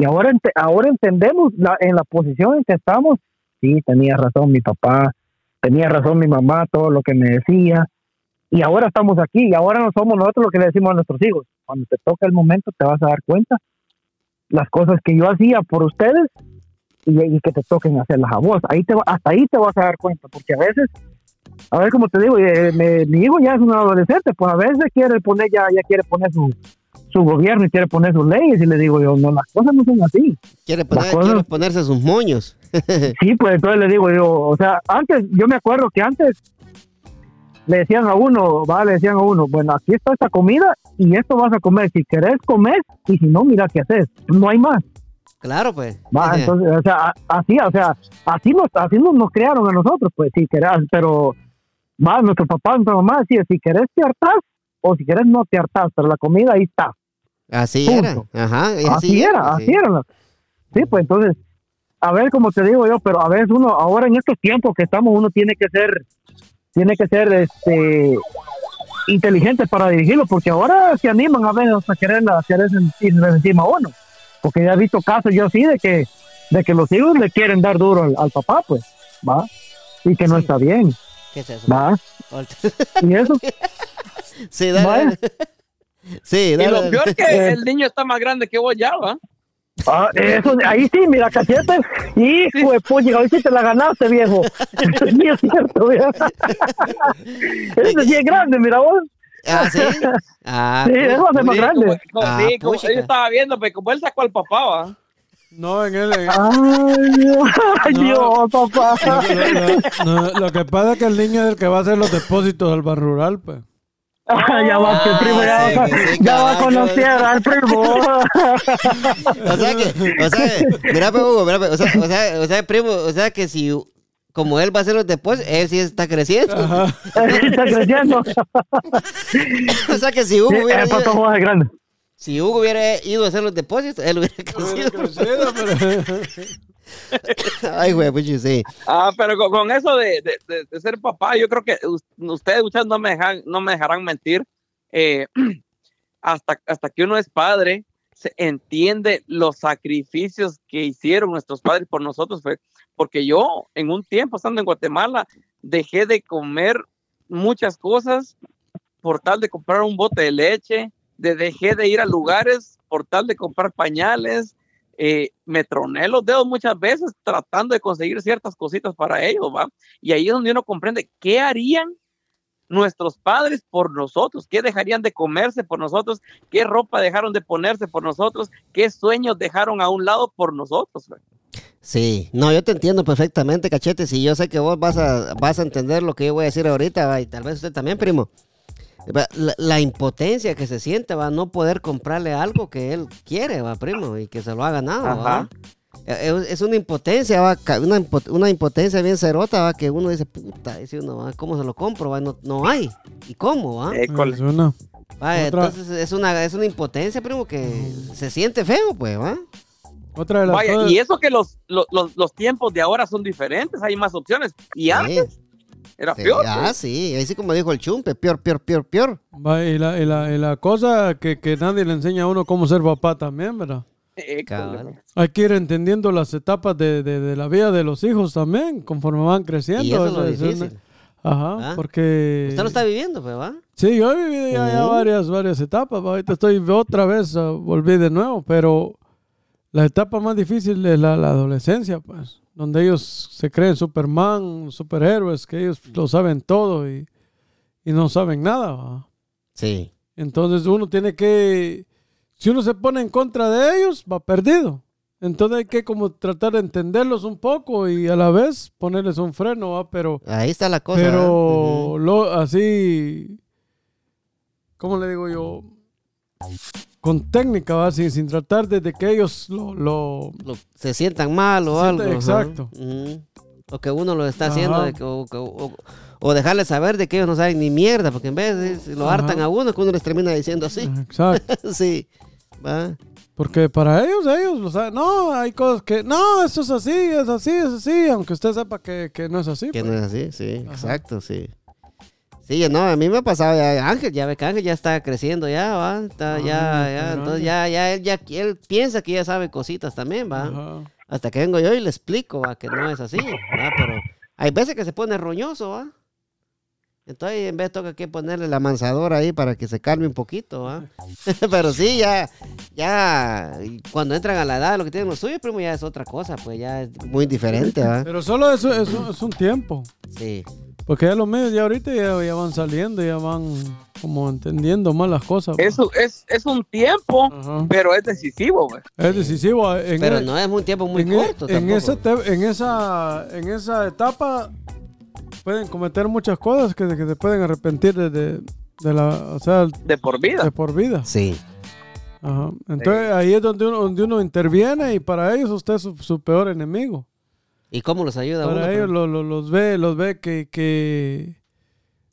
Speaker 4: Y ahora, ente- ahora entendemos la, en la posición en que estamos. Sí, tenía razón mi papá, tenía razón mi mamá, todo lo que me decía. Y ahora estamos aquí y ahora no somos nosotros lo que le decimos a nuestros hijos. Cuando te toca el momento te vas a dar cuenta las cosas que yo hacía por ustedes y, que te toquen hacerlas a vos. Ahí te, hasta ahí te vas a dar cuenta, porque a veces, a ver como te digo, eh, mi hijo ya es un adolescente, pues a veces quiere poner ya, ya quiere poner su, su gobierno y quiere poner sus leyes y le digo yo, no, las cosas no son así.
Speaker 1: Quiere, poner-
Speaker 4: cosas-
Speaker 1: quiere ponerse sus moños. *laughs*
Speaker 4: Sí, pues entonces le digo yo, o sea, antes, yo me acuerdo que antes le decían a uno, va, le decían a uno, bueno, aquí está esta comida y esto vas a comer, si querés comer y si no, mira qué haces, no hay más,
Speaker 1: Claro, pues.
Speaker 4: va, entonces, o sea, así, o sea, así nos, así nos, nos crearon a nosotros, pues, si querés, pero, va, nuestro papá, nuestra mamá decía, si querés te hartás o si querés no te hartás, pero la comida ahí está,
Speaker 1: Así
Speaker 4: punto.
Speaker 1: era. Ajá. y
Speaker 4: así, era,
Speaker 1: pues,
Speaker 4: así
Speaker 1: sí.
Speaker 4: era. Sí, pues entonces, a ver, como te digo yo, pero a veces uno, ahora en estos tiempos que estamos, uno tiene que ser, tiene que ser, este, inteligente para dirigirlo, porque ahora se animan a veces a querer hacer eso encima a uno, porque ya he visto casos yo así de que, de que los hijos le quieren dar duro al, al papá, pues, va, y que no está bien,
Speaker 1: ¿Qué es eso?
Speaker 4: va, y eso, *laughs*
Speaker 1: sí, dale.
Speaker 4: Vaya.
Speaker 1: dale. Sí,
Speaker 6: Y lo peor es que
Speaker 4: Eh.
Speaker 6: el niño está más grande que vos ya, ¿va?
Speaker 4: Ah, eso, ahí sí, mira, cachete. Hijo de puña, hoy sí te la ganaste, viejo. *laughs* sí, es cierto, viejo. *laughs* Ese sí es grande, mira vos.
Speaker 1: Ah, sí. Ah,
Speaker 4: Sí,
Speaker 1: pues,
Speaker 4: eso hace más
Speaker 6: Sí,
Speaker 4: grande.
Speaker 6: como, como-
Speaker 1: Ah,
Speaker 6: sí, como- yo estaba viendo, pero como él sacó al papá, ¿va?
Speaker 2: No, en él. en-
Speaker 4: Ay, Dios,
Speaker 2: No.
Speaker 4: Dios, papá.
Speaker 2: Lo, lo- lo- lo que pasa es que el niño es el que va a hacer los depósitos del bar rural, pues.
Speaker 4: Ah, ya va, que el primo ya,
Speaker 1: sí,
Speaker 4: va,
Speaker 1: sí,
Speaker 4: ya va
Speaker 1: caballo.
Speaker 4: con la tierra, el primo. *laughs*
Speaker 1: O sea que, o sea, mira, Hugo, mira, o sea, o sea, o sea, primo, o sea que si, como él va a hacer los depósitos, él sí está creciendo.
Speaker 2: Ajá. *laughs*
Speaker 4: Está creciendo. *laughs*
Speaker 1: O sea que si Hugo
Speaker 4: Sí,
Speaker 1: hubiera
Speaker 4: el
Speaker 1: ido,
Speaker 4: grande.
Speaker 1: si Hugo hubiera ido a hacer los depósitos, él hubiera crecido.
Speaker 2: Crecido, pero-
Speaker 1: Ay, güey, pues yo sí.
Speaker 6: Ah, pero con, con eso de, de- de- ser papá, yo creo que us- ustedes, muchachos, no me, dejan, no me dejarán mentir. eh, *clears throat* hasta, hasta que uno es padre, se entiende los sacrificios que hicieron nuestros padres por nosotros. Fue, porque yo, en un tiempo, estando en Guatemala, dejé de comer muchas cosas por tal de comprar un bote de leche, de dejé de ir a lugares por tal de comprar pañales, eh, me troné los dedos muchas veces tratando de conseguir ciertas cositas para ellos, ¿va? Y ahí es donde uno comprende qué harían nuestros padres por nosotros, qué dejarían de comerse por nosotros, qué ropa dejaron de ponerse por nosotros, qué sueños dejaron a un lado por nosotros.
Speaker 1: Sí, no, yo te entiendo perfectamente, cachetes, y yo sé que vos vas a, vas a entender lo que yo voy a decir ahorita, y tal vez usted también, primo. La, la impotencia que se siente, va, no poder comprarle algo que él quiere, va, primo, y que se lo ha ganado, va.
Speaker 6: Ajá.
Speaker 1: Eh, Es, es una impotencia, va, una, una impotencia bien cerota, va, que uno dice, puta, dice uno, va, ¿cómo se lo compro, va? No, no hay, ¿y cómo, va?
Speaker 6: École.
Speaker 2: Es
Speaker 1: Va, entonces es una, es una impotencia, primo, que se siente feo, pues, va.
Speaker 2: Otra de las
Speaker 6: Vaya,
Speaker 2: cosas.
Speaker 6: y eso que los, los, los, los tiempos de ahora son diferentes, hay más opciones. Y antes era
Speaker 1: Sí,
Speaker 6: peor.
Speaker 1: ah,
Speaker 6: pues.
Speaker 1: sí, así como dijo el chumpe, peor, peor, peor, peor.
Speaker 2: Y, la, y, la, y la cosa que, que nadie le enseña a uno cómo ser papá también, ¿verdad?
Speaker 1: Cabal.
Speaker 2: Hay que ir entendiendo las etapas de, de- de la vida de los hijos también, conforme van creciendo.
Speaker 1: Y eso es lo
Speaker 2: Es una-
Speaker 1: difícil.
Speaker 2: Ajá,
Speaker 1: ¿Ah?
Speaker 2: porque...
Speaker 1: Usted lo está viviendo, pues, ¿va?
Speaker 2: Sí, yo he vivido ya, ya
Speaker 1: Ujú.
Speaker 2: varias, varias etapas. va, Ahorita estoy otra vez, ah, volví de nuevo, pero la etapa más difícil es la, la adolescencia, pues, donde ellos se creen Superman, superhéroes, que ellos lo saben todo y, y no saben nada. va.
Speaker 1: Sí.
Speaker 2: Entonces uno tiene que, si uno se pone en contra de ellos, va perdido. Entonces hay que como tratar de entenderlos un poco y a la vez ponerles un freno, ¿va? pero
Speaker 1: Ahí está la cosa.
Speaker 2: pero
Speaker 1: Ujú.
Speaker 2: lo, así, ¿cómo le digo yo? Con técnica, ¿va? Sin, sin tratar de, de que ellos lo... lo-
Speaker 1: Lo- se sientan mal o algo.
Speaker 2: exacto.
Speaker 1: Ujú. O que uno lo está haciendo,
Speaker 2: Ajá.
Speaker 1: de que- o, que- o- o dejarles saber de que ellos no saben ni mierda, porque en vez de lo
Speaker 2: Ajá.
Speaker 1: hartan a uno, que uno les termina diciendo así.
Speaker 2: Exacto. *laughs*
Speaker 1: sí. ¿Va?
Speaker 2: Porque para ellos, ellos lo saben. No, hay cosas que... No, esto es así, es así, es así. Aunque usted sepa que, que no es así.
Speaker 1: Que
Speaker 2: pues.
Speaker 1: no es así, sí, exacto, sí. Sí, no, a mí me ha pasado ya Ángel, ya ve que Ángel ya está creciendo ya, va, está
Speaker 2: Ah,
Speaker 1: ya, ya, entonces ya, ya, él, ya, él piensa que ya sabe cositas también, va.
Speaker 2: Ajá.
Speaker 1: Hasta que vengo yo y le explico, va, que no es así, va, pero hay veces que se pone roñoso, va. Entonces en vez toca que ponerle la mansadora ahí para que se calme un poquito, va. *laughs* pero sí, ya, ya, cuando entran a la edad, lo que tienen los suyos, primo, ya es otra cosa, pues ya es muy diferente, va.
Speaker 2: Pero solo eso es, un- es un tiempo.
Speaker 1: Sí.
Speaker 2: Porque ya los medios ya ahorita ya, ya van saliendo, ya van como entendiendo más las cosas. pues.
Speaker 6: Eso es, es un tiempo,
Speaker 2: Ajá.
Speaker 6: pero es decisivo, güey.
Speaker 2: Es decisivo. En
Speaker 1: Pero
Speaker 2: el-
Speaker 1: no es un tiempo muy
Speaker 2: en, e-
Speaker 1: corto
Speaker 2: en
Speaker 1: tampoco.
Speaker 2: esa te- en esa en esa etapa pueden cometer muchas cosas que, que se pueden arrepentir de, de, de la o sea
Speaker 6: De por vida.
Speaker 2: de por vida
Speaker 1: Sí.
Speaker 2: Ajá. entonces ahí es donde uno, donde uno interviene y para ellos usted es su, su peor enemigo
Speaker 1: ¿Y cómo los ayuda
Speaker 2: para
Speaker 1: uno?
Speaker 2: ellos
Speaker 1: pero-
Speaker 2: lo- lo- los ve los ve que, que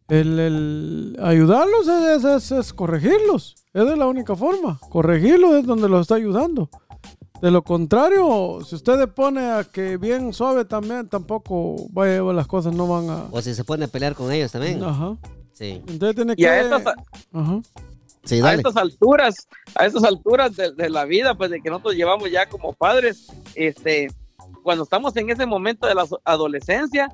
Speaker 2: el, el ayudarlos es, es- es corregirlos esa es la única forma corregirlos es donde los está ayudando de lo contrario, si usted le pone a que bien suave también, tampoco vaya, las cosas no van a...
Speaker 1: O si se pone a pelear con ellos también.
Speaker 2: Ajá.
Speaker 1: Sí.
Speaker 2: Entonces tiene
Speaker 6: Y
Speaker 2: que...
Speaker 6: a estas,
Speaker 2: Ajá.
Speaker 1: Sí,
Speaker 6: a
Speaker 1: dale.
Speaker 6: estas alturas, a estas alturas de, de la vida, pues de que nosotros llevamos ya como padres, este, cuando estamos en ese momento de la adolescencia,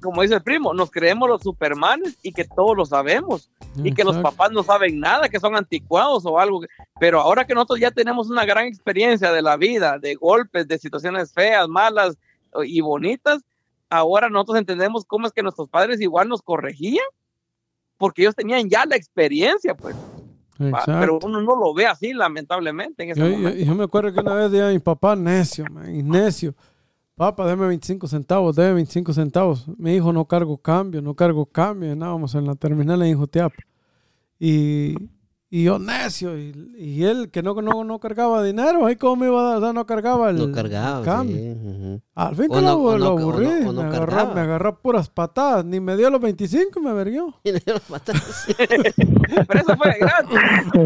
Speaker 6: como dice el primo, nos creemos los supermanes y que todos lo sabemos y que los papás no saben nada, que son anticuados o algo. Pero ahora que nosotros ya tenemos una gran experiencia de la vida, de golpes, de situaciones feas, malas y bonitas, ahora nosotros entendemos cómo es que nuestros padres igual nos corregían, porque ellos tenían ya la experiencia, pues. va,
Speaker 2: Exacto.
Speaker 6: Pero uno no lo ve así, lamentablemente, en ese
Speaker 2: Yo, yo-
Speaker 6: momento.
Speaker 2: yo me acuerdo que una vez dije a mi papá, necio, man, necio. Papá, déme 25 centavos, déme 25 centavos. Mi hijo no cargo cambio, no cargo cambio. Andábamos en la terminal en Jutiapa. Y, y yo necio. Y, y él que no, no, no cargaba dinero, ahí cómo me iba a dar, O sea, no cargaba el
Speaker 1: No cargaba.
Speaker 2: cambio.
Speaker 1: sí, ujú.
Speaker 2: Al fin
Speaker 1: O
Speaker 2: que
Speaker 1: no-
Speaker 2: lo, lo
Speaker 1: o no-
Speaker 2: aburrí.
Speaker 1: o no
Speaker 2: me, agarró, me agarró puras patadas. Ni me dio los 25 y me verguió. *laughs*
Speaker 1: Y le dieron patadas. *laughs*
Speaker 6: Pero eso fue gratis.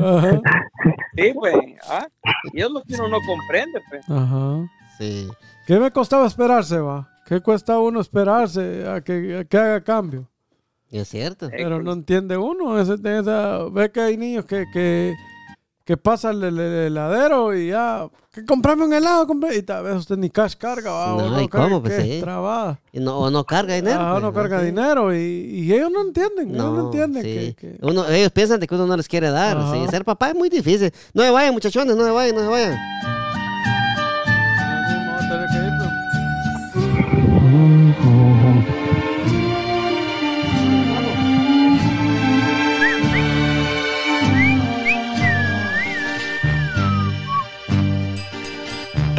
Speaker 2: Ajá.
Speaker 6: Sí, pues. ¿ah? Y es lo que uno no comprende, pues.
Speaker 2: Ajá.
Speaker 1: Sí.
Speaker 2: ¿Qué me costaba esperarse, va? ¿Qué cuesta uno esperarse a que, a que haga cambio?
Speaker 1: Es cierto.
Speaker 2: Pero no entiende uno. esa- ve que hay niños que, que, que pasan el, el- el heladero y ya, que comprame un helado, compré. Y tal vez usted ni cash carga, va.
Speaker 1: No,
Speaker 2: o no
Speaker 1: ¿y
Speaker 2: carga,
Speaker 1: cómo? Pues sí.
Speaker 2: trabada.
Speaker 1: Y no, o no carga dinero.
Speaker 2: Ajá,
Speaker 1: pues,
Speaker 2: no carga
Speaker 1: Sí.
Speaker 2: dinero y, y ellos no entienden, ellos no entienden
Speaker 1: sí.
Speaker 2: que, que-
Speaker 1: Uno, ellos piensan de que uno no les quiere dar. Ser papá es muy difícil. No se vayan, muchachones, no se vayan, no se vayan.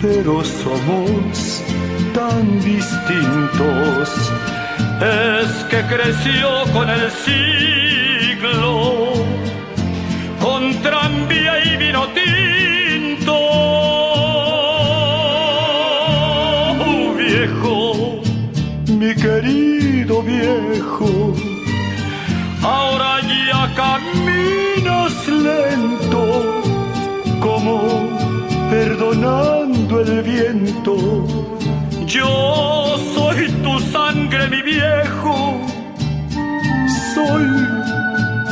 Speaker 8: pero somos tan distintos. Es que creció con el siglo, con tranvía y vino tinto. Oh, viejo, mi querido viejo, ahora ya caminas lento, como el viento. Yo soy tu sangre, mi viejo, soy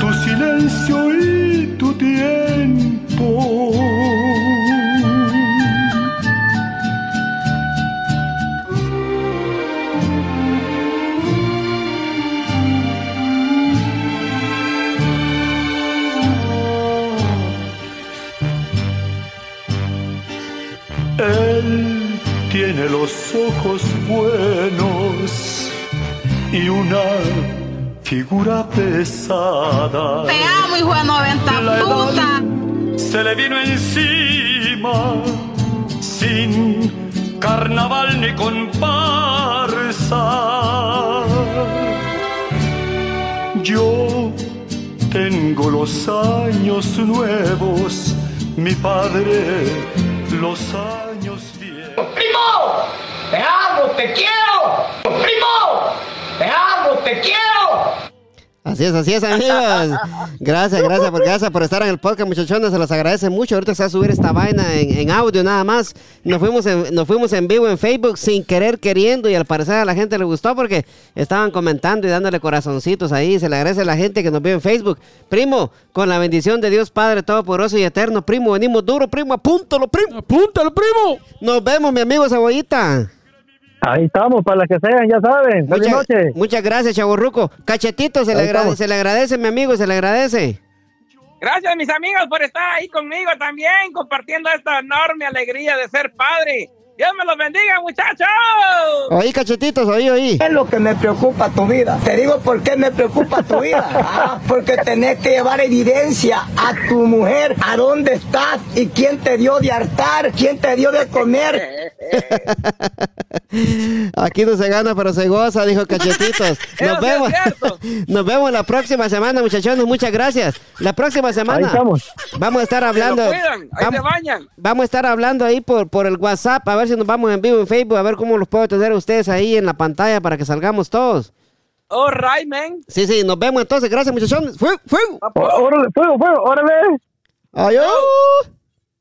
Speaker 8: tu silencio y tu tiempo. Tiene los ojos buenos y una figura pesada.
Speaker 9: Te amo, hijo de 90
Speaker 8: La
Speaker 9: puta.
Speaker 8: se le vino encima sin carnaval ni comparsa. Yo tengo los años nuevos, mi padre los años.
Speaker 7: ¡Te amo, te quiero! ¡Primo! ¡Te amo, te quiero!
Speaker 1: Así es, así es, amigos. Gracias, gracias por, gracias por estar en el podcast, muchachones. Se los agradece mucho. Ahorita se va a subir esta vaina en, en audio nada más. Nos fuimos, en, nos fuimos en vivo en Facebook sin querer, queriendo. Y al parecer a la gente le gustó porque estaban comentando y dándole corazoncitos ahí. Se le agradece a la gente que nos vio en Facebook. Primo, con la bendición de Dios Padre Todopoderoso y Eterno, primo, venimos duro, primo. Apúntalo, primo.
Speaker 2: ¡Apúntalo, primo!
Speaker 1: Nos vemos, mi amigo Cebollita.
Speaker 4: Ahí estamos, para las que sean, ya saben. Buenas
Speaker 1: Muchas,
Speaker 4: noches.
Speaker 1: muchas gracias, Chaborruco. Cachetito, se le, agrade- se le agradece, mi amigo, se le agradece.
Speaker 6: Gracias, mis amigos, por estar ahí conmigo también, compartiendo esta enorme alegría de ser padre. Dios me los bendiga, muchachos.
Speaker 1: Oí, cachetitos, oí, oí.
Speaker 7: ¿Qué es lo que me preocupa tu vida? Te digo por qué me preocupa tu vida. *laughs* Ah, porque tenés que llevar evidencia a tu mujer, a dónde estás y quién te dio de hartar, quién te dio de comer. *laughs*
Speaker 1: Aquí no se gana, pero se goza, dijo *laughs* Cachetitos. Nos vemos. Nos vemos la próxima semana, muchachones. Muchas gracias. La próxima semana
Speaker 4: Ahí estamos.
Speaker 1: vamos a estar hablando.
Speaker 6: ahí se
Speaker 1: Vamos,
Speaker 6: bañan.
Speaker 1: vamos a estar hablando ahí por, por el WhatsApp, a ver si nos vamos en vivo en Facebook, a ver cómo los puedo tener a ustedes ahí en la pantalla para que salgamos todos.
Speaker 6: All right, man.
Speaker 1: Sí, sí, nos vemos entonces. Gracias, muchachones. ¡Fuego, fuego!
Speaker 4: Órale, fuego, fuego, órale.
Speaker 1: ¡Adiós!